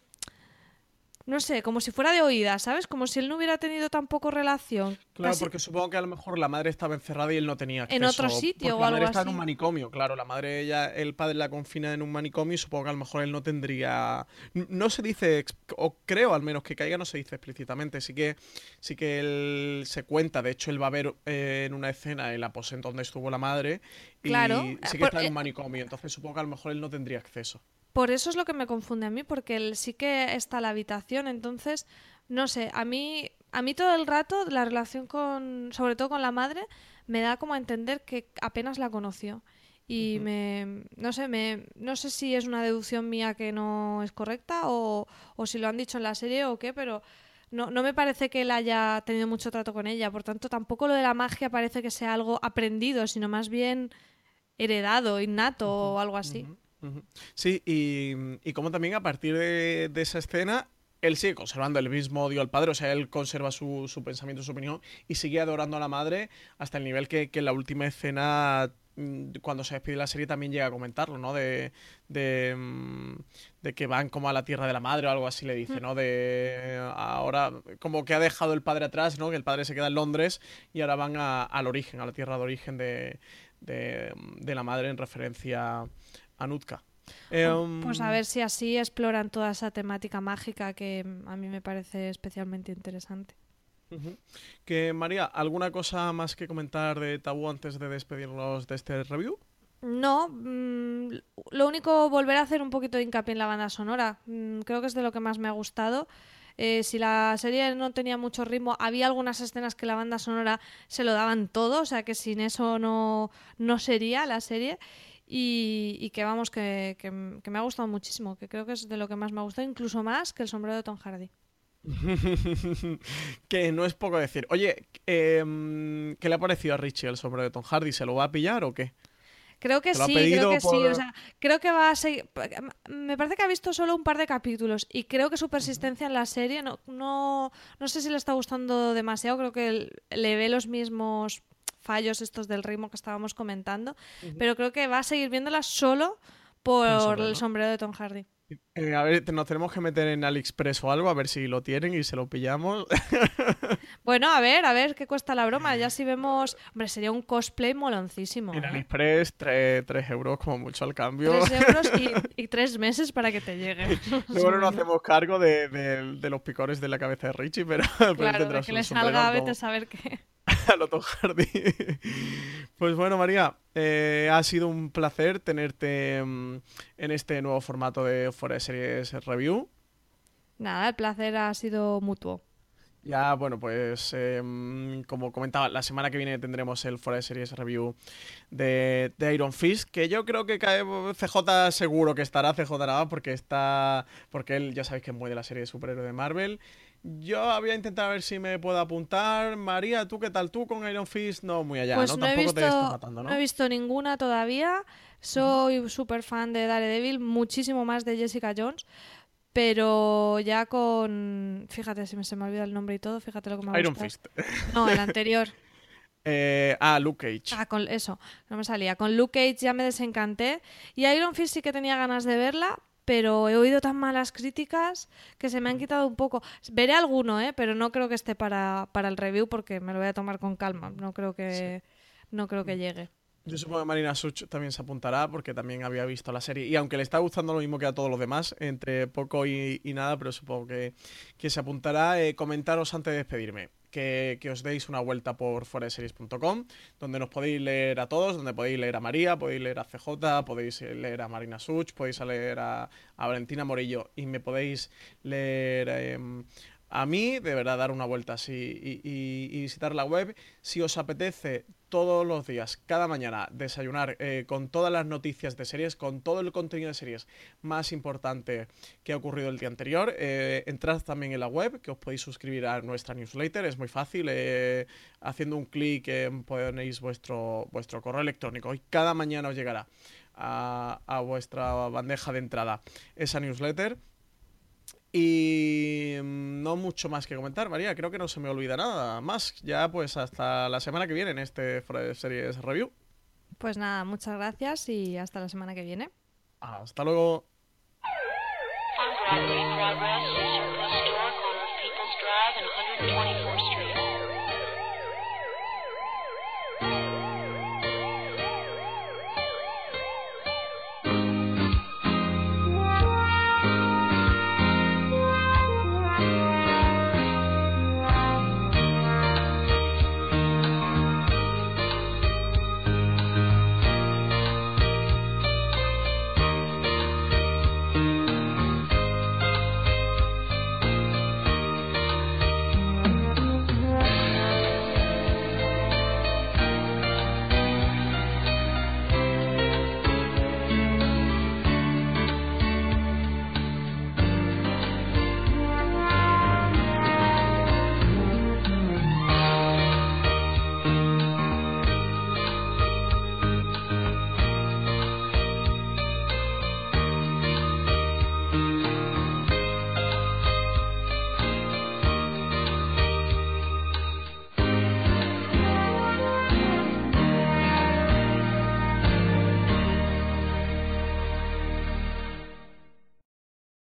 no sé, como si fuera de oída, ¿sabes? Como si él no hubiera tenido tampoco relación. Claro, Casi- porque supongo que a lo mejor la madre estaba encerrada y él no tenía acceso. En otro sitio o la algo madre está en un manicomio, claro. La madre, ella, el padre la confina en un manicomio y supongo que a lo mejor él no tendría. No se dice, o creo al menos que caiga, no se dice explícitamente. Sí que, sí que él se cuenta. De hecho, él va a ver eh, en una escena el aposento donde estuvo la madre. Y Claro, sí que por- está en eh, un manicomio. Entonces supongo que a lo mejor él no tendría acceso. Por eso es lo que me confunde a mí, porque él sí que está en la habitación, entonces, no sé, a mí, a mí todo el rato la relación con, sobre todo con la madre, me da como a entender que apenas la conoció. Y me, no sé, me, no sé si es una deducción mía que no es correcta o, o si lo han dicho en la serie o qué, pero no, no me parece que él haya tenido mucho trato con ella. Por tanto, tampoco lo de la magia parece que sea algo aprendido, sino más bien heredado, innato o algo así. Sí, y, y como también a partir de, de esa escena, él sigue conservando el mismo odio al padre, o sea, él conserva su, su pensamiento, su opinión, y sigue adorando a la madre hasta el nivel que, que en la última escena mm, cuando se despide la serie también llega a comentarlo, ¿no? De, de, mm, de que van como a la tierra de la madre o algo así le dice, ¿no? De ahora, como que ha dejado el padre atrás, ¿no? Que el padre se queda en Londres y ahora van a- al origen, a la tierra de origen de, de, de la madre en referencia a Nutka. Em, Pues a ver si así exploran toda esa temática mágica que mm, a mí me parece especialmente interesante. Que María, ¿alguna cosa más que comentar de Tabú antes de despedirnos de este review? No, mm, lo único, volver a hacer un poquito de hincapié en la banda sonora. Mm, creo que es de lo que más me ha gustado. Eh, si la serie no tenía mucho ritmo, había algunas escenas que la banda sonora se lo daban todo, o sea que sin eso no, no sería la serie. Y, y que vamos, que, que me ha gustado muchísimo, que creo que es de lo que más me ha gustado, incluso más que el sombrero de Tom Hardy. (laughs) que no es poco decir. Oye, em, ¿qué le ha parecido a Richie el sombrero de Tom Hardy? ¿Se lo va a pillar o qué? Creo que ¿Te lo ha sí, creo que sí. O sea, creo que va a seguir. Me parece que ha visto solo un par de capítulos y creo que su persistencia en la serie no, no, no sé si le está gustando demasiado. Creo que le ve los mismos fallos estos del ritmo que estábamos comentando, pero creo que va a seguir viéndola solo por El el sombrero. sombrero, de Tom Hardy. Eh, a ver, nos tenemos que meter en AliExpress o algo, a ver si lo tienen y se lo pillamos. (laughs) Bueno, a ver, a ver qué cuesta la broma. Ya si vemos. Hombre, sería un cosplay moloncísimo. en ¿eh? AliExpress, 3 euros como mucho al cambio. Tres (laughs) euros y, y tres meses para que te llegue. (laughs) Luego no nos hacemos cargo de, de- de los picores de la cabeza de Richie, pero, Claro, de que le sombrero salga, como- vete a saber qué. A lo Tom Hardy. Pues bueno, María, eh, ha sido un placer tenerte mm, en este nuevo formato de Fuera de Series Review. Nada, el placer ha sido mutuo. Ya, bueno, pues eh, mm, como comentaba, la semana que viene tendremos el Fuera de Series Review de, de Iron Fist, que yo creo que cae CJ seguro que estará, CJ nada, porque está, porque él ya sabéis que es muy de la serie de superhéroe de Marvel. Yo había intentado ver si me puedo apuntar. María, ¿tú qué tal? ¿Tú con Iron Fist? No, muy allá, pues ¿no? no, he Tampoco visto, te estás matando, ¿no? no he visto ninguna todavía. Soy súper fan de Daredevil, muchísimo más de Jessica Jones. Pero ya con. Fíjate, si me, se me olvida el nombre y todo, fíjate lo que me ha Iron. Fist. No, el anterior. (laughs) Eh, ah, Luke Cage. Ah, con eso, no me salía. Con Luke Cage ya me desencanté. Y Iron Fist sí que tenía ganas de verla, pero he oído tan malas críticas que se me han quitado un poco. Veré alguno, ¿eh? pero no creo que esté para, para el review porque me lo voy a tomar con calma. No creo que, no creo que llegue. Yo supongo que Marina Such también se apuntará porque también había visto la serie. Y aunque le está gustando lo mismo que a todos los demás, entre poco y, y nada, pero supongo que, que se apuntará. Eh, comentaros antes de despedirme que, os deis una vuelta por foreseries.com, donde nos podéis leer a todos, donde podéis leer a María, podéis leer a CJ, podéis leer a Marina Such, podéis leer a, a Valentina Morillo y me podéis leer em, a mí, de verdad, dar una vuelta así y, visitar la web. Si os apetece todos los días, cada mañana, desayunar eh, con todas las noticias de series, con todo el contenido de series más importante que ha ocurrido el día anterior, eh, entrad también en la web, que os podéis suscribir a nuestra newsletter, es muy fácil, eh, haciendo un clic ponéis vuestro, vuestro correo electrónico y cada mañana os llegará a vuestra bandeja de entrada esa newsletter. Y mm, no mucho más que comentar, María. Creo que no se me olvida nada más. Ya pues hasta la semana que viene en este Fuera de Series Review. Pues nada, muchas gracias y hasta la semana que viene. Hasta luego.